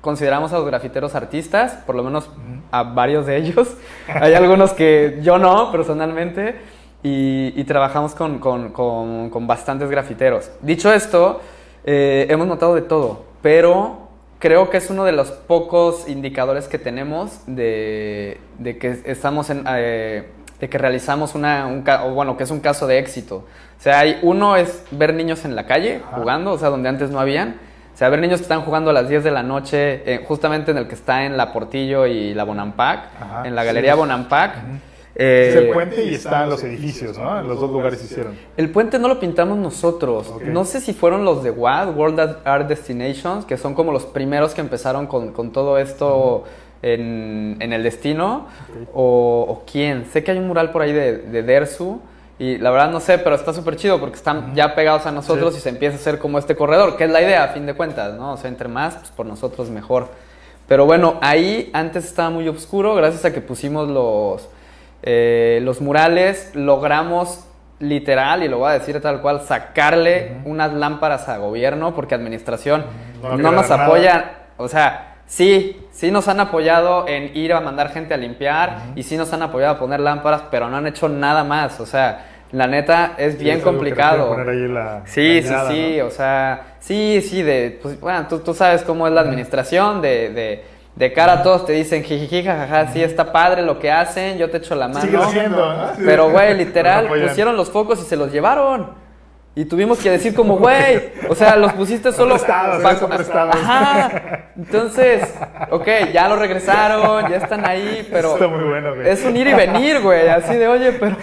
consideramos a los grafiteros artistas, por lo menos a varios de ellos. Hay algunos que yo no, personalmente, y, trabajamos con, con, bastantes grafiteros. Dicho esto, eh, hemos notado de todo, pero creo que es uno de los pocos indicadores que tenemos de, que estamos en, eh, de que realizamos una, un, bueno, que es un caso de éxito. O sea, hay, uno es ver niños en la calle jugando, o sea, donde antes no habían. O sea, ver niños que están jugando a las 10 de la noche, eh, justamente en el que está en la Portillo y la Bonampak, en la Galería Bonampak. Eh, es el puente y están los edificios, ¿no? En los dos lugares hicieron. El puente no lo pintamos nosotros. No sé si fueron los de WAD, World Art Destinations, que son como los primeros que empezaron con, con todo esto en, en, el destino. O, quién. Sé que hay un mural por ahí de, de Dersu. Y la verdad no sé, pero está súper chido porque están ya pegados a nosotros y se empieza a hacer como este corredor, que es la idea a fin de cuentas, ¿no? O sea, entre más, pues por nosotros mejor. Pero bueno, ahí antes estaba muy oscuro gracias a que pusimos los eh, los murales logramos literal, y lo voy a decir tal cual, sacarle unas lámparas a gobierno porque administración no, nos apoya, o sea, sí, sí nos han apoyado en ir a mandar gente a limpiar y sí nos han apoyado a poner lámparas, pero no han hecho nada más, o sea, la neta es bien complicado. sí, sí, sí, o sea, sí, sí, de, pues, bueno, tú, tú sabes cómo es la administración de de cara a todos te dicen jijiji, jajaja, sí está padre lo que hacen, yo te echo la mano. Sigue haciendo, ¿no? Pero, güey, literal, pusieron los focos y se los llevaron. Y tuvimos que decir como, güey, o sea, los pusiste solo prestados, para... Ajá. Entonces, ok, ya lo regresaron, ya están ahí, pero Está muy bueno, güey. es un ir y venir, güey, así de, oye, pero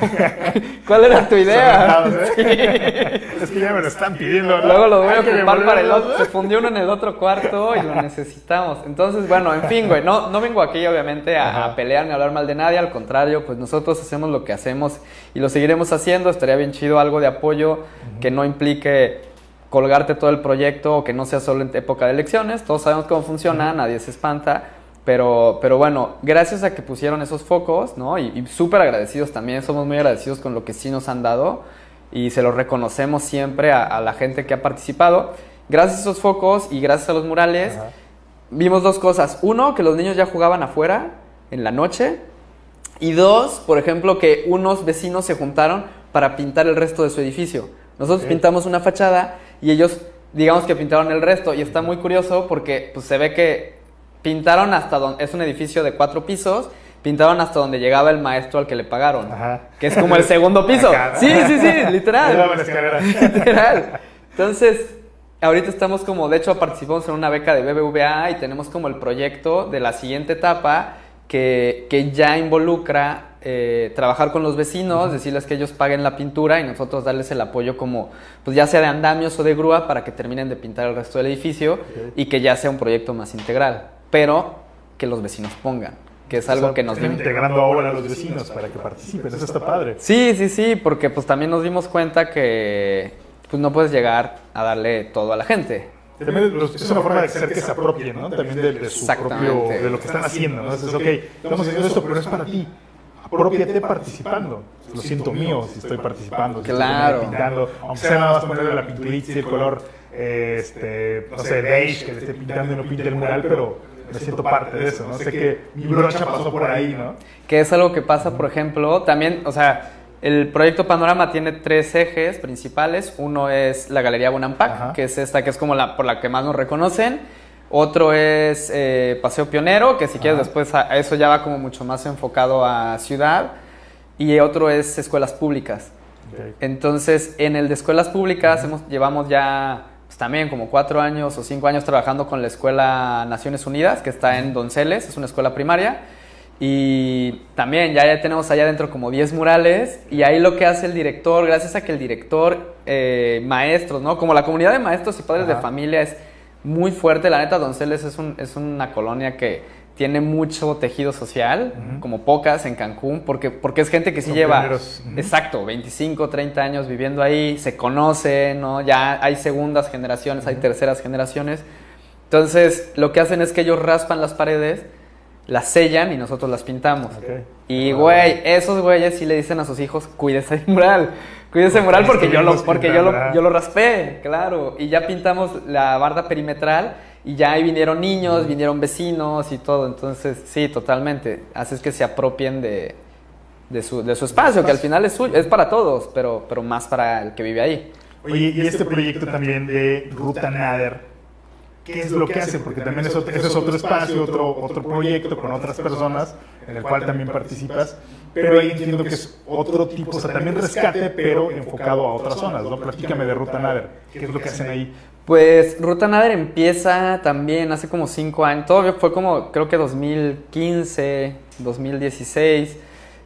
¿cuál era tu idea? ¿eh? Es que ya me lo están pidiendo. Luego lo voy a ocupar para el otro, se fundió uno en el otro cuarto y lo necesitamos. Entonces, bueno, en fin, güey, no, no vengo aquí obviamente a, pelear ni a hablar mal de nadie, al contrario, pues nosotros hacemos lo que hacemos y lo seguiremos haciendo, estaría bien chido algo de apoyo que no implique colgarte todo el proyecto o que no sea solo en época de elecciones. Todos sabemos cómo funciona, nadie se espanta. Pero, pero bueno, gracias a que pusieron esos focos, ¿no? Y, súper agradecidos también, somos muy agradecidos con lo que sí nos han dado y se lo reconocemos siempre a, la gente que ha participado. Gracias a esos focos y gracias a los murales, vimos dos cosas. Uno, que los niños ya jugaban afuera en la noche. Y dos, por ejemplo, que unos vecinos se juntaron para pintar el resto de su edificio. Nosotros pintamos una fachada y ellos, digamos que pintaron el resto. Y está muy curioso porque pues, se ve que pintaron hasta donde. Es un edificio de cuatro pisos. Pintaron hasta donde llegaba el maestro al que le pagaron. Que es como el segundo piso. Sí, sí, sí, literal. literal. Entonces, Ahorita estamos como, de hecho participamos en una beca de BBVA y tenemos como el proyecto de la siguiente etapa que, que ya involucra eh, trabajar con los vecinos, decirles que ellos paguen la pintura y nosotros darles el apoyo como, pues ya sea de andamios o de grúa para que terminen de pintar el resto del edificio y que ya sea un proyecto más integral, pero que los vecinos pongan que es algo que nos integrando ahora a los vecinos para que participen, eso está padre. Sí, sí, sí, porque pues también nos dimos cuenta que pues no puedes llegar a darle todo a la gente. También los- es una forma de hacer que se apropien, ¿no? También de, de su propio, de lo que están haciendo, ¿no? Entonces, ok, estamos haciendo esto, pero es para ti. Apropiate participando. Lo siento mío si estoy participando, si Claro. estoy pintando, aunque sea nada más ponerle la pinturita y el color, eh, este, no sé, beige, que le esté pintando y no pinte el mural, pero me siento parte de eso, ¿no? Sé que mi brocha pasó por ahí, ¿no? Que es algo que pasa, por ejemplo, también, o sea, el proyecto Panorama tiene tres ejes principales. Uno es la Galería Bonampak, que es esta que es como la por la que más nos reconocen. Otro es eh, Paseo Pionero, que si quieres después a, a eso ya va como mucho más enfocado a ciudad. Y otro es Escuelas Públicas. Entonces, en el de escuelas públicas hemos, llevamos ya pues, también como cuatro años o cinco años trabajando con la Escuela Naciones Unidas, que está en Donceles, es una escuela primaria. Y también ya, ya tenemos allá adentro como 10 murales. Y ahí lo que hace el director, gracias a que el director, eh, maestros, ¿no? Como la comunidad de maestros y padres de familia es muy fuerte. La neta, Donceles es, un- es una colonia que tiene mucho tejido social, como pocas en Cancún, porque, porque es gente que sí Son lleva... Exacto, 25, 30 años viviendo ahí, se conocen, ¿no? Ya hay segundas generaciones, hay terceras generaciones. Entonces, lo que hacen es que ellos raspan las paredes, las sellan y nosotros las pintamos. Y, güey, esos güeyes sí le dicen a sus hhijos, cuídese el mural, cuídese el mural porque yo lo, porque yo lo, yo lo raspé, claro. Y ya pintamos la barda perimetral y ya ahí vinieron niños, vinieron vecinos y todo. Entonces, sí, totalmente. Haces que se apropien de, de, su, de su espacio, que al final es suyo, es para todos, pero, pero más para el que vive ahí. Oye, y este proyecto también de Ruta Nader, ¿qué es lo que hacen? Porque también es otro, ese es otro espacio, otro, otro proyecto con otras personas en el cual también participas, pero ahí entiendo que es otro tipo, o sea, también rescate, pero enfocado a otras zonas, ¿no? Platícame de Ruta Nader, ¿qué es lo que hacen ahí? Pues Ruta Nader empieza también hace como cinco años, todo fue como creo que 2015, 2016.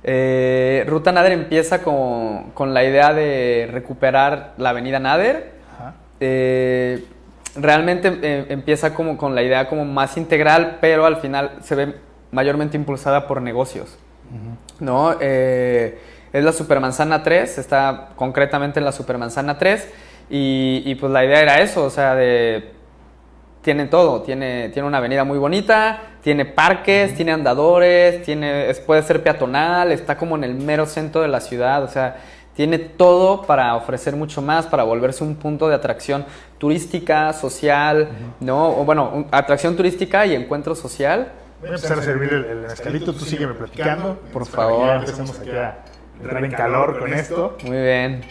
Eh, Ruta Nader empieza con, con la idea de recuperar la avenida Nader. Ajá. Eh, realmente eh, empieza como con la idea como más integral, pero al final se ve mayormente impulsada por negocios. ¿no? Eh, es la Supermanzana 3, está concretamente en la Supermanzana 3 y, y, pues la idea era eso, o sea, de... Tiene todo, tiene, tiene una avenida muy bonita, tiene parques, tiene andadores, tiene, es- puede ser peatonal, está como en el mero centro de la ciudad, o sea, tiene todo para ofrecer mucho más, para volverse un punto de atracción turística, social, ¿no? O bueno, un- atracción turística y encuentro social. Voy a empezar a servir el, el mezcalito, tú sígueme platicando. Por favor. ya empecemos aquí a entrar en calor con esto. Muy bien.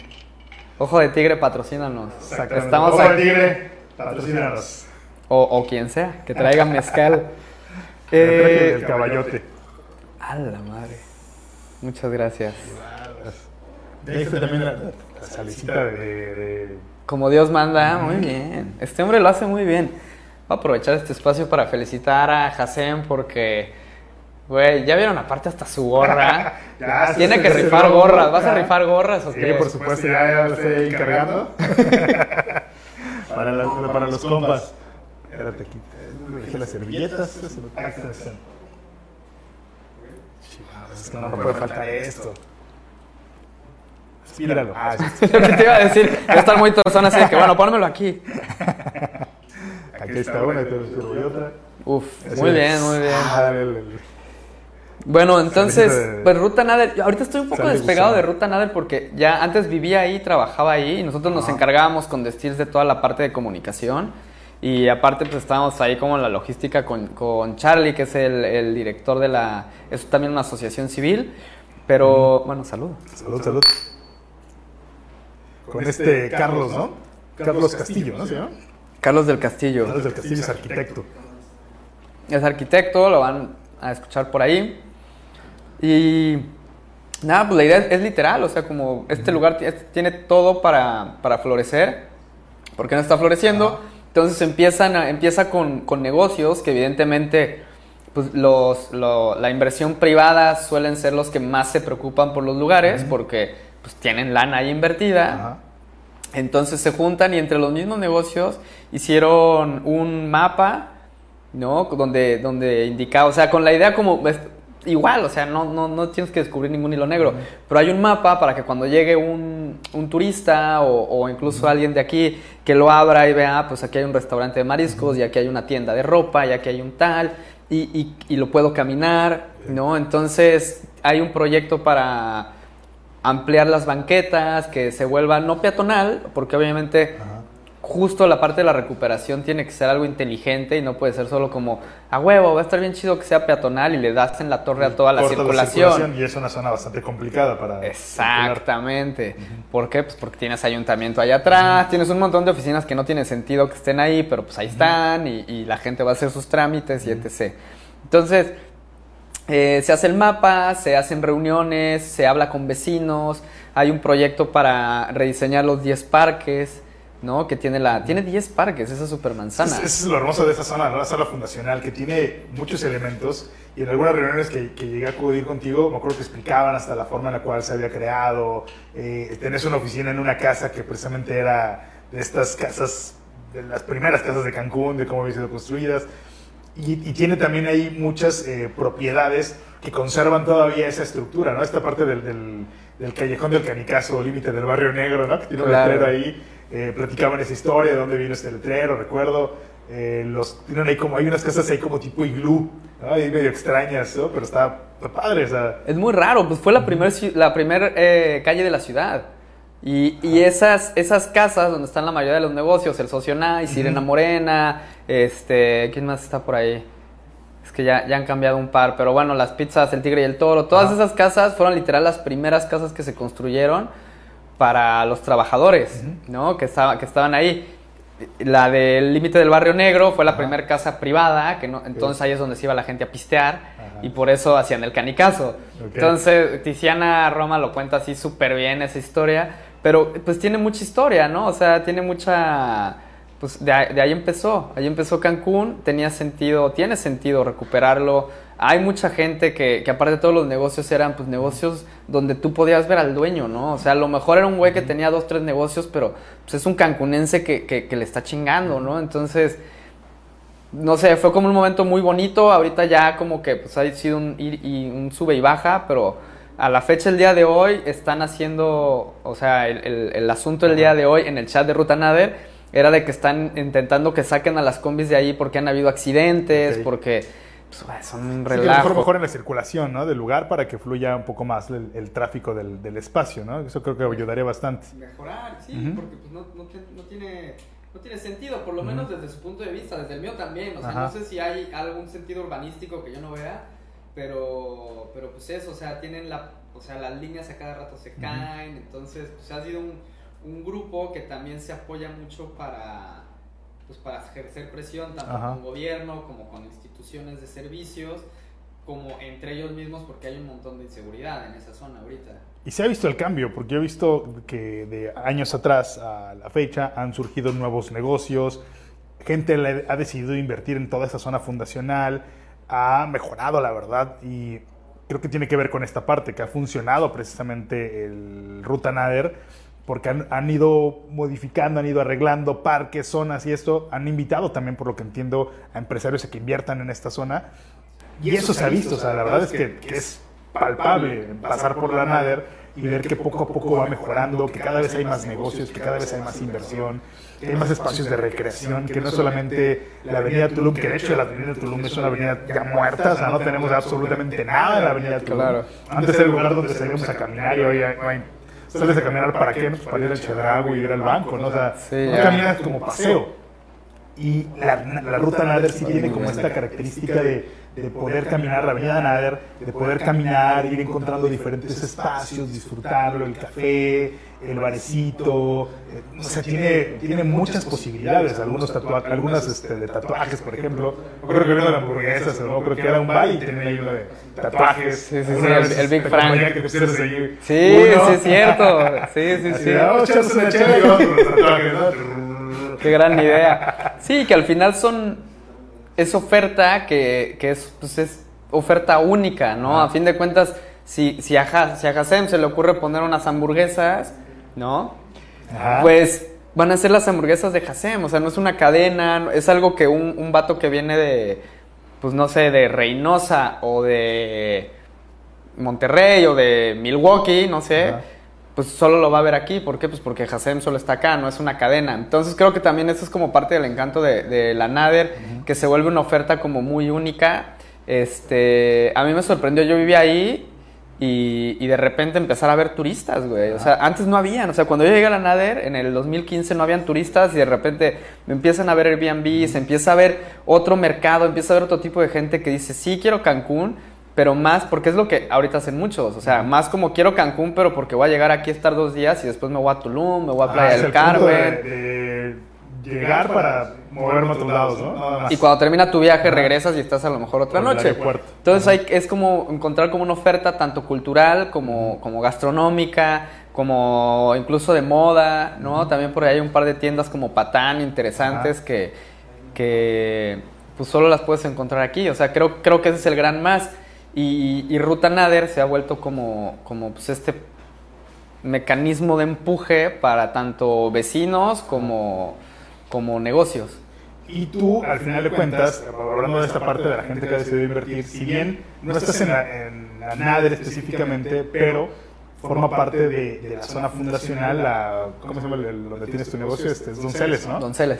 Ojo de tigre, patrocínanos. Estamos Ojo al aquí. tigre, patrocínanos. O, o quien sea, que traiga mezcal. El traje Eh, del caballote. a la madre. Muchas gracias. De ahí está también la, de, de- Como Dios manda, muy bien. Este hombre lo hace muy bien. Voy a aprovechar este espacio para felicitar a Hasem porque, güey, ya vieron aparte hasta su gorra. Ya, Tiene se- que se- rifar se- gorras. ¿Vas a rifar gorras o Sí, qué? por supuesto, ya, ya lo estoy encargando. para, las- para los compas. Espérate aquí. Dejé las servilletas. se lo- ah, están, están. Chihuahua, es que no puede faltar esto. Aspíralo. Ah, sí. Lo que te iba a decir, a estar muy torzón así de que, bueno, pónmelo aquí. Aquí está una, te sirvo otra. Uf, Así muy bien, muy bien. Ah, dale, dale, dale. Bueno, entonces, pues Ruta Nader, ahorita estoy un poco despegado de. Ruta Nader porque ya antes vivía ahí, trabajaba ahí y nosotros nos encargábamos con Destils de toda la parte de comunicación y aparte pues estábamos ahí como en la logística con, con Charlie, que es el, el director de la, es también una asociación civil, pero bueno, salud. Salud, salud. Con este Carlos, ¿no? Carlos Castillo, ¿no? ¿Se llama? Carlos del Castillo. Carlos del Castillo es arquitecto. Es arquitecto, lo van a escuchar por ahí. Y nada, pues la idea es, es literal, o sea, como este lugar tiene todo para, para florecer. porque no está floreciendo. Entonces empiezan empieza con, con, negocios que evidentemente pues los, la inversión privada suelen ser los que más se preocupan por los lugares porque pues tienen lana ahí invertida. Entonces se juntan y entre los mismos negocios hicieron un mapa, ¿no? Donde, donde indicaba, o sea, con la idea como, igual, o sea, no, no, no tienes que descubrir ningún hilo negro, pero hay un mapa para que cuando llegue un, un turista o, o incluso alguien de aquí que lo abra y vea, pues aquí hay un restaurante de mariscos y aquí hay una tienda de ropa y aquí hay un tal y, y, y lo puedo caminar, ¿no? Entonces hay un proyecto para ampliar las banquetas, que se vuelva no peatonal, porque obviamente justo la parte de la recuperación tiene que ser algo inteligente y no puede ser solo como a huevo, va a estar bien chido que sea peatonal y le das en la torre a toda la circulación. Y es una zona bastante complicada para... Exactamente. ¿Por qué? Pues porque tienes ayuntamiento allá atrás, tienes un montón de oficinas que no tiene sentido que estén ahí, pero pues ahí están y, la gente va a hacer sus trámites y etc. Entonces, eh, se hace el mapa, se hacen reuniones, se habla con vecinos, hay un proyecto para rediseñar los 10 parques. ¿no? Que tiene la tiene 10 parques, esa supermanzana. Eso es lo hermoso de esa zona, la zona fundacional, que tiene muchos elementos. Y en algunas reuniones que, que, llegué a acudir contigo, me acuerdo que explicaban hasta la forma en la cual se había creado. Eh, tenés una oficina en una casa que precisamente era de estas casas, de las primeras casas de Cancún, de cómo habían sido construidas. Y, tiene también ahí muchas eh, propiedades que conservan todavía esa estructura, ¿no? Esta parte del, del, callejón del Canicazo, límite del barrio negro, ¿no? Que tiene un letrero ahí eh, platicaban esa historia, de dónde vino este letrero, recuerdo. Eh, los, tienen ahí como, hay unas casas ahí como tipo iglú, ahí medio extrañas, ¿no? pero está, padre. O sea. Es muy raro, pues fue la primera la primer, eh, calle de la ciudad. Y, y, esas, esas casas donde están la mayoría de los negocios, el Socio Nice, Sirena Morena, este, ¿quién más está por ahí? Es que ya, ya han cambiado un par, pero bueno, las pizzas, el Tigre y el Toro, todas esas casas fueron literal las primeras casas que se construyeron para los trabajadores, ¿no? Que, estaba, que estaban ahí. La del límite del barrio negro fue la primera casa privada, que no, entonces ahí es donde se iba la gente a pistear y por eso hacían el canicazo. Entonces Tiziana Roma lo cuenta así súper bien esa historia, pero pues tiene mucha historia, ¿no? O sea, tiene mucha... Pues de, de ahí empezó, ahí empezó Cancún, tenía sentido, tiene sentido recuperarlo, hay mucha gente que, que, aparte de todos los negocios eran pues negocios donde tú podías ver al dueño, ¿no? O sea, a lo mejor era un güey que tenía dos, tres negocios, pero pues es un cancunense que, que, le está chingando, ¿no? Entonces, no sé, fue como un momento muy bonito, ahorita ya como que pues ha sido un ir y un sube y baja, pero a la fecha el día de hoy están haciendo, o sea, el, el, asunto del día de hoy en el chat de Ruta Nader era de que están intentando que saquen a las combis de ahí porque han habido accidentes, porque pues, son un relajo. mejor, mejor en la circulación ¿no? del lugar para que fluya un poco más el, tráfico del, del, espacio, ¿no? Eso creo que ayudaría bastante. Mejorar, sí, porque pues, no, no, no, tiene, no tiene sentido, por lo menos desde su punto de vista, desde el mío también. O sea, no sé si hay algún sentido urbanístico que yo no vea, pero, pero pues eso, o sea, tienen la, o sea, las líneas a cada rato se caen, entonces pues ha sido un, un grupo que también se apoya mucho para pues para ejercer presión tanto con gobierno como con instituciones de servicios, como entre ellos mismos porque hay un montón de inseguridad en esa zona ahorita. Y se ha visto el cambio, porque he visto que de años atrás a la fecha han surgido nuevos negocios, gente ha decidido invertir en toda esa zona fundacional, ha mejorado la verdad y creo que tiene que ver con esta parte, que ha funcionado precisamente el Ruta Nader porque han, ido modificando, han ido arreglando parques, zonas y esto. Han invitado también, por lo que entiendo, a empresarios a que inviertan en esta zona. Y, eso, se ha visto, o sea, la verdad es que, es palpable pasar por la Nader y ver que poco a poco va mejorando, que cada vez hay más negocios, que cada vez hay más inversión, que hay más espacios de recreación, que no es solamente la avenida Tulum, que de hecho la avenida Tulum es una avenida ya muerta, o sea, no tenemos absolutamente nada en la avenida Tulum. Antes era el lugar donde salíamos a caminar y hoy no hay sales a caminar para qué, para ir al Chedrago y ir al banco, ¿no? O sea, no caminas como paseo. Y la, la ruta Nader sí tiene como esta característica de, de, poder caminar, la avenida Nader, de poder caminar, ir encontrando diferentes espacios, disfrutarlo, el café, el barecito, eh, o sea, tiene, tiene muchas posibilidades, algunos tatuajes, algunas este, de tatuajes, por ejemplo, creo que vino de hamburguesas, no creo que era un bar y tenía ahí uno de tatuajes. Sí, sí, sí, el, Big Frank. Que sí, sí, es cierto, sí, sí, sí. Vamos a echarnos una chela y vamos con los tatuajes, ¿no? Qué gran idea. Sí, que al final son. Es oferta que, que es, pues es oferta única, ¿no? A fin de cuentas, si, si, a, si a Hasem se le ocurre poner unas hamburguesas, ¿no? Pues van a ser las hamburguesas de Hasem, o sea, no es una cadena, es algo que un, un vato que viene de, pues no sé, de Reynosa o de Monterrey o de Milwaukee, no sé, pues solo lo va a ver aquí. ¿Por qué? Pues porque Hasem solo está acá, no es una cadena. Entonces creo que también eso es como parte del encanto de, la Nader, que se vuelve una oferta como muy única. Este, a mí me sorprendió, yo vivía ahí y, de repente empezar a ver turistas, güey. O sea, antes no habían. O sea, cuando yo llegué a la Nader, en el 2015 no habían turistas y de repente me empiezan a ver Airbnb, se empieza a ver otro mercado, empieza a ver otro tipo de gente que dice, sí, quiero Cancún, pero más, porque es lo que ahorita hacen muchos. O sea, más como quiero Cancún, pero porque voy a llegar aquí a estar dos días y después me voy a Tulum, me voy a ah, Playa del Carmen llegar para moverme a otros lados, ¿no? Y cuando termina tu viaje regresas y estás a lo mejor otra noche. Entonces hay, es como encontrar como una oferta tanto cultural como, como gastronómica, como incluso de moda, ¿no? También por ahí hay un par de tiendas como Patán interesantes que, que pues solo las puedes encontrar aquí. O sea, creo, creo que ese es el gran más. Y, y Ruta Nader se ha vuelto como, como pues este mecanismo de empuje para tanto vecinos como como negocios. Y tú, al final de cuentas, hablando de esta parte de la gente que ha decidido invertir, si bien no estás en la, en la NADER específicamente, pero forma parte de, la zona fundacional, la, ¿cómo se llama el, donde tienes tu negocio? Este, es Donceles, ¿no? Donceles.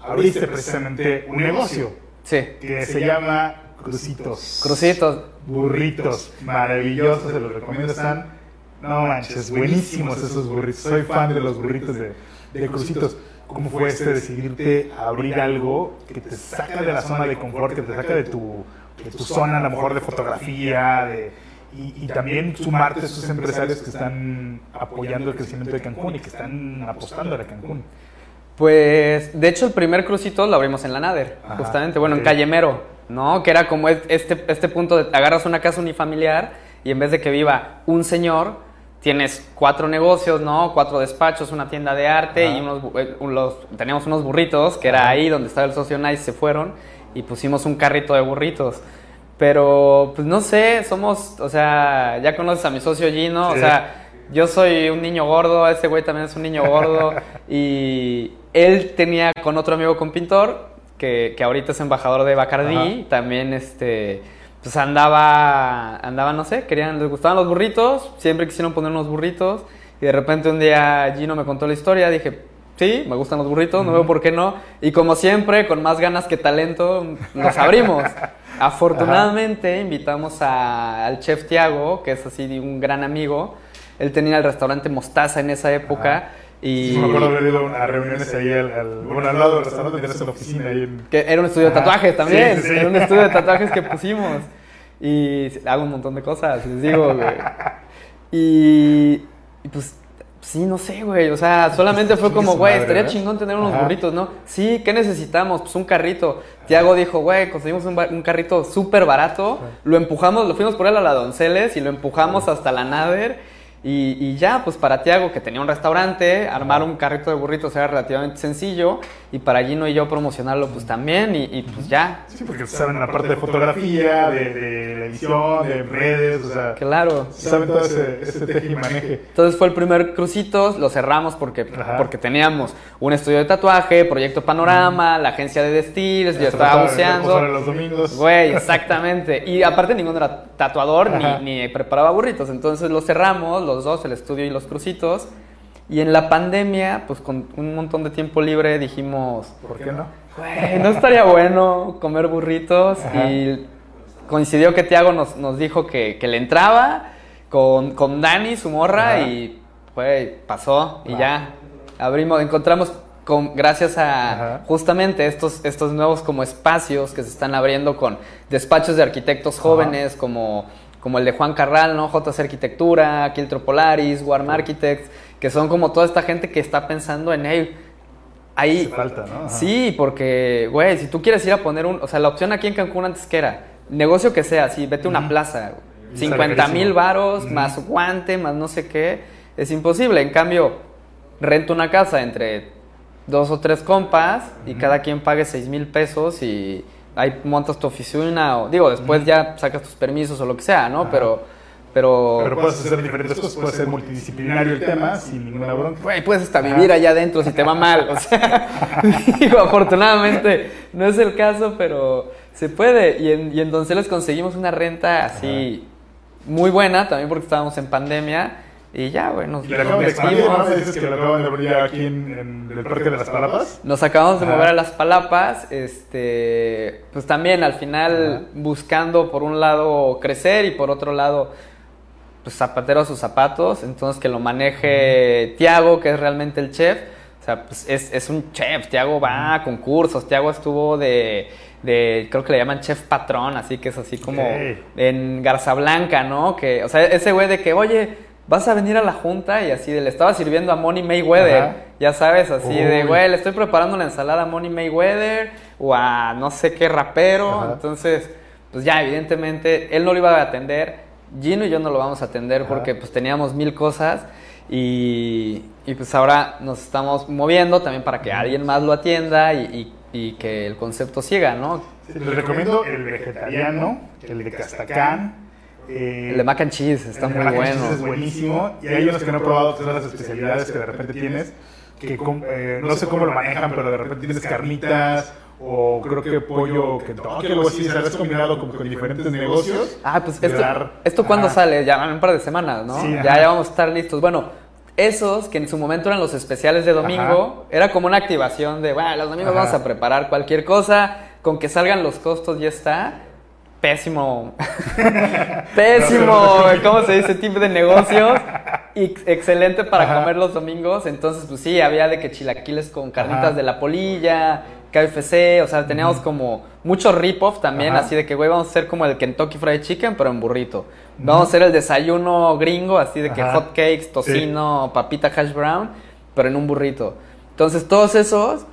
Abriste precisamente un negocio sí. que se llama Crucitos. Crucitos. Burritos, maravillosos, se los recomiendo, están, no manches, buenísimos esos burritos. Soy fan de los burritos de, de Crucitos. ¿Cómo fue este decidirte abrir algo que te saca de la zona de confort, que te saca de tu, de tu zona a lo mejor de fotografía, de, y, también sumarte a esos empresarios que están apoyando el crecimiento de Cancún y que están apostando a Cancún? Pues, de hecho, el primer crucito lo abrimos en la Nader, justamente, bueno, en Callemero, ¿no? Que era como este, este punto de agarras una casa unifamiliar y en vez de que viva un señor, tienes cuatro negocios, ¿no? Cuatro despachos, una tienda de arte y unos, eh, los, teníamos unos burritos, que era ahí donde estaba el socio Nice, se fueron y pusimos un carrito de burritos. Pero, pues no sé, somos, o sea, ya conoces a mi socio Gino, o sea, yo soy un niño gordo, ese güey también es un niño gordo y él tenía con otro amigo con pintor, que, que ahorita es embajador de Bacardí, también este pues andaba, andaba, no sé, querían, les gustaban los burritos, siempre quisieron poner unos burritos, y de repente un día Gino me contó la historia, dije, sí, me gustan los burritos, no veo por qué no, y como siempre, con más ganas que talento, nos abrimos. Afortunadamente invitamos al chef Tiago, que es así un gran amigo, él tenía el restaurante Mostaza en esa época, Y... Me acuerdo haber ido a reuniones ahí al, bueno, al lado del restaurante tenías una oficina ahí en... Que era un estudio de tatuajes también, era un estudio de tatuajes que pusimos. Y hago un montón de cosas, les digo, güey. Y, y pues Sí, no sé, güey. O sea, solamente fue como, güey, estaría chingón tener unos burritos, ¿no? Sí, ¿qué necesitamos? Pues un carrito. Tiago dijo, güey, conseguimos un, un carrito súper barato. Lo empujamos, lo fuimos por él a la Donceles y lo empujamos hasta la Nader. Y, ya, pues para Tiago, que tenía un restaurante, armar un carrito de burritos era relativamente sencillo. Y para Gino y yo promocionarlo, pues también. Y, pues ya. Sí, porque saben la parte de fotografía, de, de edición, de redes, o sea. Claro. Saben todo ese, ese teje y maneje. Entonces fue el primer crucito, lo cerramos porque, porque teníamos un estudio de tatuaje, Proyecto Panorama, la agencia de destiles, yo estaba buceando. los domingos. Güey, exactamente. Y aparte ninguno era tatuador ni, ni preparaba burritos. Entonces lo cerramos los dos, el estudio y los crucitos. Y en la pandemia, pues con un montón de tiempo libre dijimos... ¿Por qué no? Güey, no estaría bueno comer burritos. Y coincidió que Tiago nos, nos dijo que, que, le entraba con, con Dani, su morra, y güey, pasó y ya. Abrimos, encontramos con, gracias a justamente estos, estos nuevos como espacios que se están abriendo con despachos de arquitectos jóvenes como como el de Juan Carral, ¿no? JC Arquitectura, Quiltro Polaris, Warm Architects, que son como toda esta gente que está pensando en, hey, ahí... falta, ¿no? Sí, porque, güey, si tú quieres ir a poner un... O sea, la opción aquí en Cancún antes que era, negocio que sea, sí, vete a una plaza, 50 mil varos, más guante, más no sé qué, es imposible. En cambio, rento una casa entre dos o tres compas y cada quien pague seis mil pesos y ahí montas tu oficina o digo, después ya sacas tus permisos o lo que sea, ¿no? Pero... Pero, pero puedes hacer diferentes cosas, puede ser multidisciplinario el tema sin ninguna bronca. Güey, puedes hasta vivir allá adentro si te va mal. O sea, digo, afortunadamente no es el caso, pero se puede. Y en, y en Donceles conseguimos una renta así muy buena, también porque estábamos en pandemia. Y ya, güey, nos, ¿Y de expandir, ¿no? Me dices que lo acaban de abrir aquí en, en el Parque de las Palapas. Nos acabamos de mover a las Palapas, este, pues también al final buscando por un lado crecer y por otro lado, pues zapatero a sus zapatos, entonces que lo maneje Tiago, que es realmente el chef. O sea, pues es, es un chef, Tiago va a concursos, Tiago estuvo de, de, creo que le llaman chef patrón, así que es así como en Garza Blanca, ¿no? Que, o sea, ese güey de que, oye, vas a venir a la junta y así de, le estaba sirviendo a Money Mayweather, Ajá. ya sabes, así de, güey, le estoy preparando una ensalada a Money Mayweather o a no sé qué rapero, Ajá. entonces, pues ya, evidentemente, él no lo iba a atender, Gino y yo no lo vamos a atender Ajá. porque pues teníamos mil cosas y, y, pues ahora nos estamos moviendo también para que alguien más lo atienda y, y- y que el concepto siga, ¿no? Sí, Les recomiendo el vegetariano, el de Castacán. eh, El de mac and cheese está el muy mac and bueno. cheese Es buenísimo. Y hay unos que no he probado, todas las especialidades que de repente tienes, que eh, no sé cómo lo manejan, pero de repente tienes carnitas o creo que pollo Kentucky, algo así, ¿sabes? Combinado como con diferentes negocios. Ah, pues esto, dar- ¿esto cuándo sale? Ya en un par de semanas, ¿no? Sí, ya, ya vamos a estar listos. Bueno, esos que en su momento eran los especiales de domingo, era como una activación de, bueno, los domingos Ajá. vamos a preparar cualquier cosa, con que salgan los costos ya está. Pésimo. Pésimo, ¿cómo se dice? Tipo de negocios. Y excelente para Ajá. comer los domingos. Entonces, pues sí, había de que chilaquiles con carnitas de la polilla, KFC, o sea, teníamos como mucho rip-off también, Ajá. así de que, güey, vamos a hacer como el Kentucky Fried Chicken, pero en burrito. Vamos a hacer el desayuno gringo, así de que Ajá. hot cakes, tocino, papita hash brown, pero en un burrito. Entonces, todos esos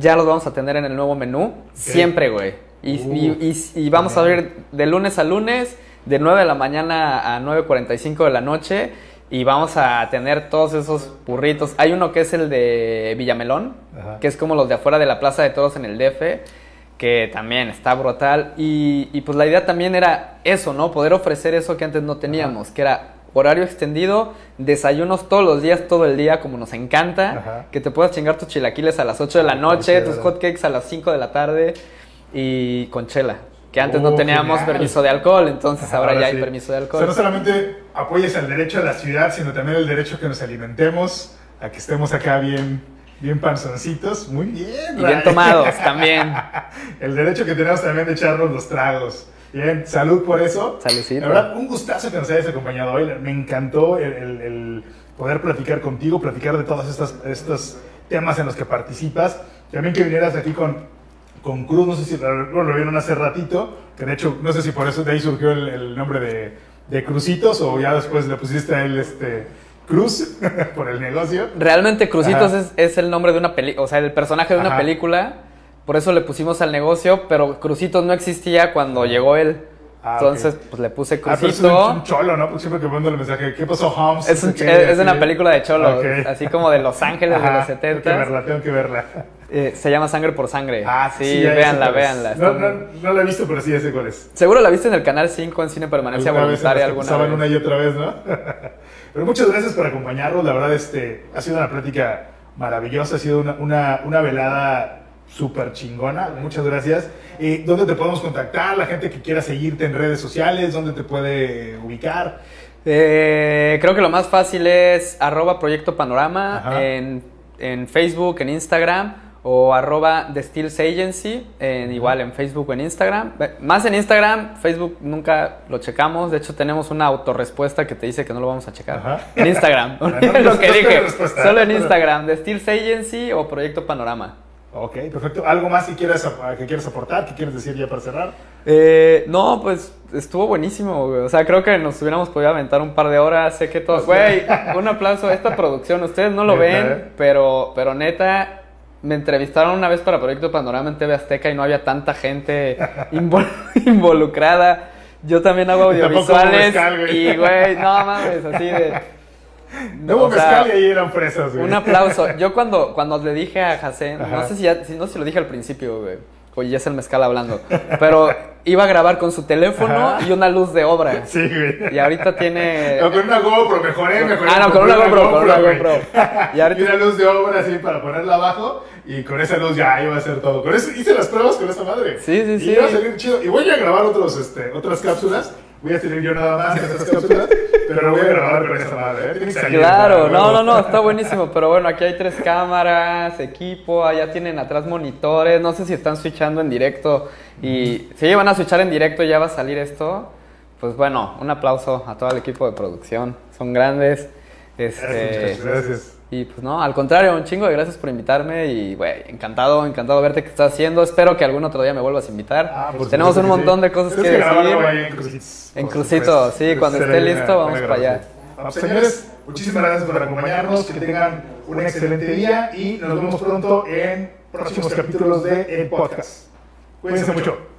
ya los vamos a tener en el nuevo menú, siempre, güey. Y, Uh. y- y- y vamos a abrir de lunes a lunes, de 9 de la mañana a 9.45 de la noche. Y vamos a tener todos esos burritos. Hay uno que es el de Villamelón, Ajá. que es como los de afuera de la Plaza de Toros en el DF, que también está brutal. Y, y pues la idea también era eso, ¿no? Poder ofrecer eso que antes no teníamos, que era horario extendido, desayunos todos los días, todo el día, como nos encanta, Ajá. que te puedas chingar tus chilaquiles a las 8 de la noche, tus hotcakes a las 5 de la tarde y con chela. Que antes no Oh, teníamos genial. permiso de alcohol, entonces Ajá, ahora, ya sí. hay permiso de O alcohol. sea, no solamente apoyes el derecho a la ciudad, sino también el derecho a que nos alimentemos, a que estemos acá bien, bien panzoncitos. Muy bien, Y bien tomados también. El derecho que tenemos también de echarnos los tragos. Bien, salud por eso. Saludcito. La verdad, un gustazo que nos hayas acompañado hoy. Me encantó el, el- el poder platicar contigo, platicar de todos estos, estos temas en los que participas. También que vinieras aquí con, con Cruz, no sé si lo, lo vieron hace ratito, que de hecho, no sé si por eso de ahí surgió el, el nombre de, de Crucitos o ya después le pusiste a él este, Cruz por el negocio. Realmente Crucitos es, es el nombre de una película, o sea, el personaje de una Ajá. película. Por eso le pusimos al negocio, pero Crucitos no existía cuando llegó él. Ah, Entonces, pues le puse Ah, pero es Crucito. un, cholo, ¿no? Porque siempre que mando el mensaje, ¿qué pasó, Holmes? es, un- es- es una película de cholos, Ok. así como de Los Ángeles de los Tengo que 70. verla, tengo que verla. Eh, se llama Sangre por Sangre. Ah, sí, sé véanla, véanla. No, no, no la he visto, pero sí ya sé cuál es. Seguro la viste en el canal 5 en Cine Permanencia Alguna vez Voluntaria que alguna vez. una y otra vez, ¿no? Pero muchas gracias por acompañarnos. La verdad, este, ha sido una plática maravillosa. Ha sido una, una, una velada súper chingona. Muchas gracias. Eh, ¿Dónde te podemos contactar? La gente que quiera seguirte en redes sociales, ¿dónde te puede ubicar? Eh, creo que lo más fácil es arroba Proyecto Panorama en, en Facebook, en Instagram o arroba The Steels Agency, en, igual en Facebook o en Instagram. Más en Instagram, Facebook nunca lo checamos, de hecho tenemos una autorrespuesta que te dice que no lo vamos a checar. Ajá. En Instagram, no- lo que dije, solo en Instagram, The Steels Agency o Proyecto Panorama. Ok, perfecto. ¿Algo más que quieras, que quieras aportar? ¿Qué quieres decir ya para cerrar? Eh, no, pues estuvo buenísimo, güey. O sea, creo que nos hubiéramos podido aventar un par de horas. Sé que todo. Güey, un aplauso a esta producción. Ustedes no lo Neta, ven, ¿eh? pero, pero neta, me entrevistaron una vez para Proyecto Panorama en TV Azteca y no había tanta gente invol- involucrada. Yo también hago audiovisuales. mezcal, güey. Y, güey, no mames, así de. No hubo sea, y ahí eran fresas, güey. Un aplauso. Yo cuando, cuando le dije a Jacén, no sé si, ya, si no se lo dije al principio, güey. Oye, ya es el mezcal hablando. Pero iba a grabar con su teléfono Ajá. y una luz de obra. Sí, güey. Y ahorita tiene. No, con una GoPro, mejoré, mejoré. Ah, no, con una GoPro, con una. GoPro. Y Y una luz de obra así para ponerla abajo y con esa luz ya iba a hacer todo. Con eso hice las pruebas con esa madre. Sí, sí, y sí. iba a salir chido. Y voy a grabar otros, este, otras cápsulas. Voy a tener yo nada más en estas cápsulas, pero voy a grabar con esa madre. ¿eh? Tiene que salir, Claro, no, no, no, está buenísimo. Pero bueno, aquí hay tres cámaras, equipo, allá tienen atrás monitores. No sé si están switchando en directo. Y si van a switchar en directo y ya va a salir esto. Pues bueno, un aplauso a todo el equipo de producción. Son grandes. Gracias, Este, muchachos, gracias. Y pues no, al contrario, un chingo de gracias por invitarme y, güey, encantado, encantado de verte qué estás haciendo. Espero que algún otro día me vuelvas a invitar. Ah, por Tenemos un que montón sí. de cosas que grabar decir. ahí en En Crucito, sí, cuando esté una listo, vamos para allá. Ah, pues, señores, muchísimas gracias por acompañarnos, que tengan un excelente día y nos vemos pronto en próximos capítulos de El Podcast. Cuídense mucho.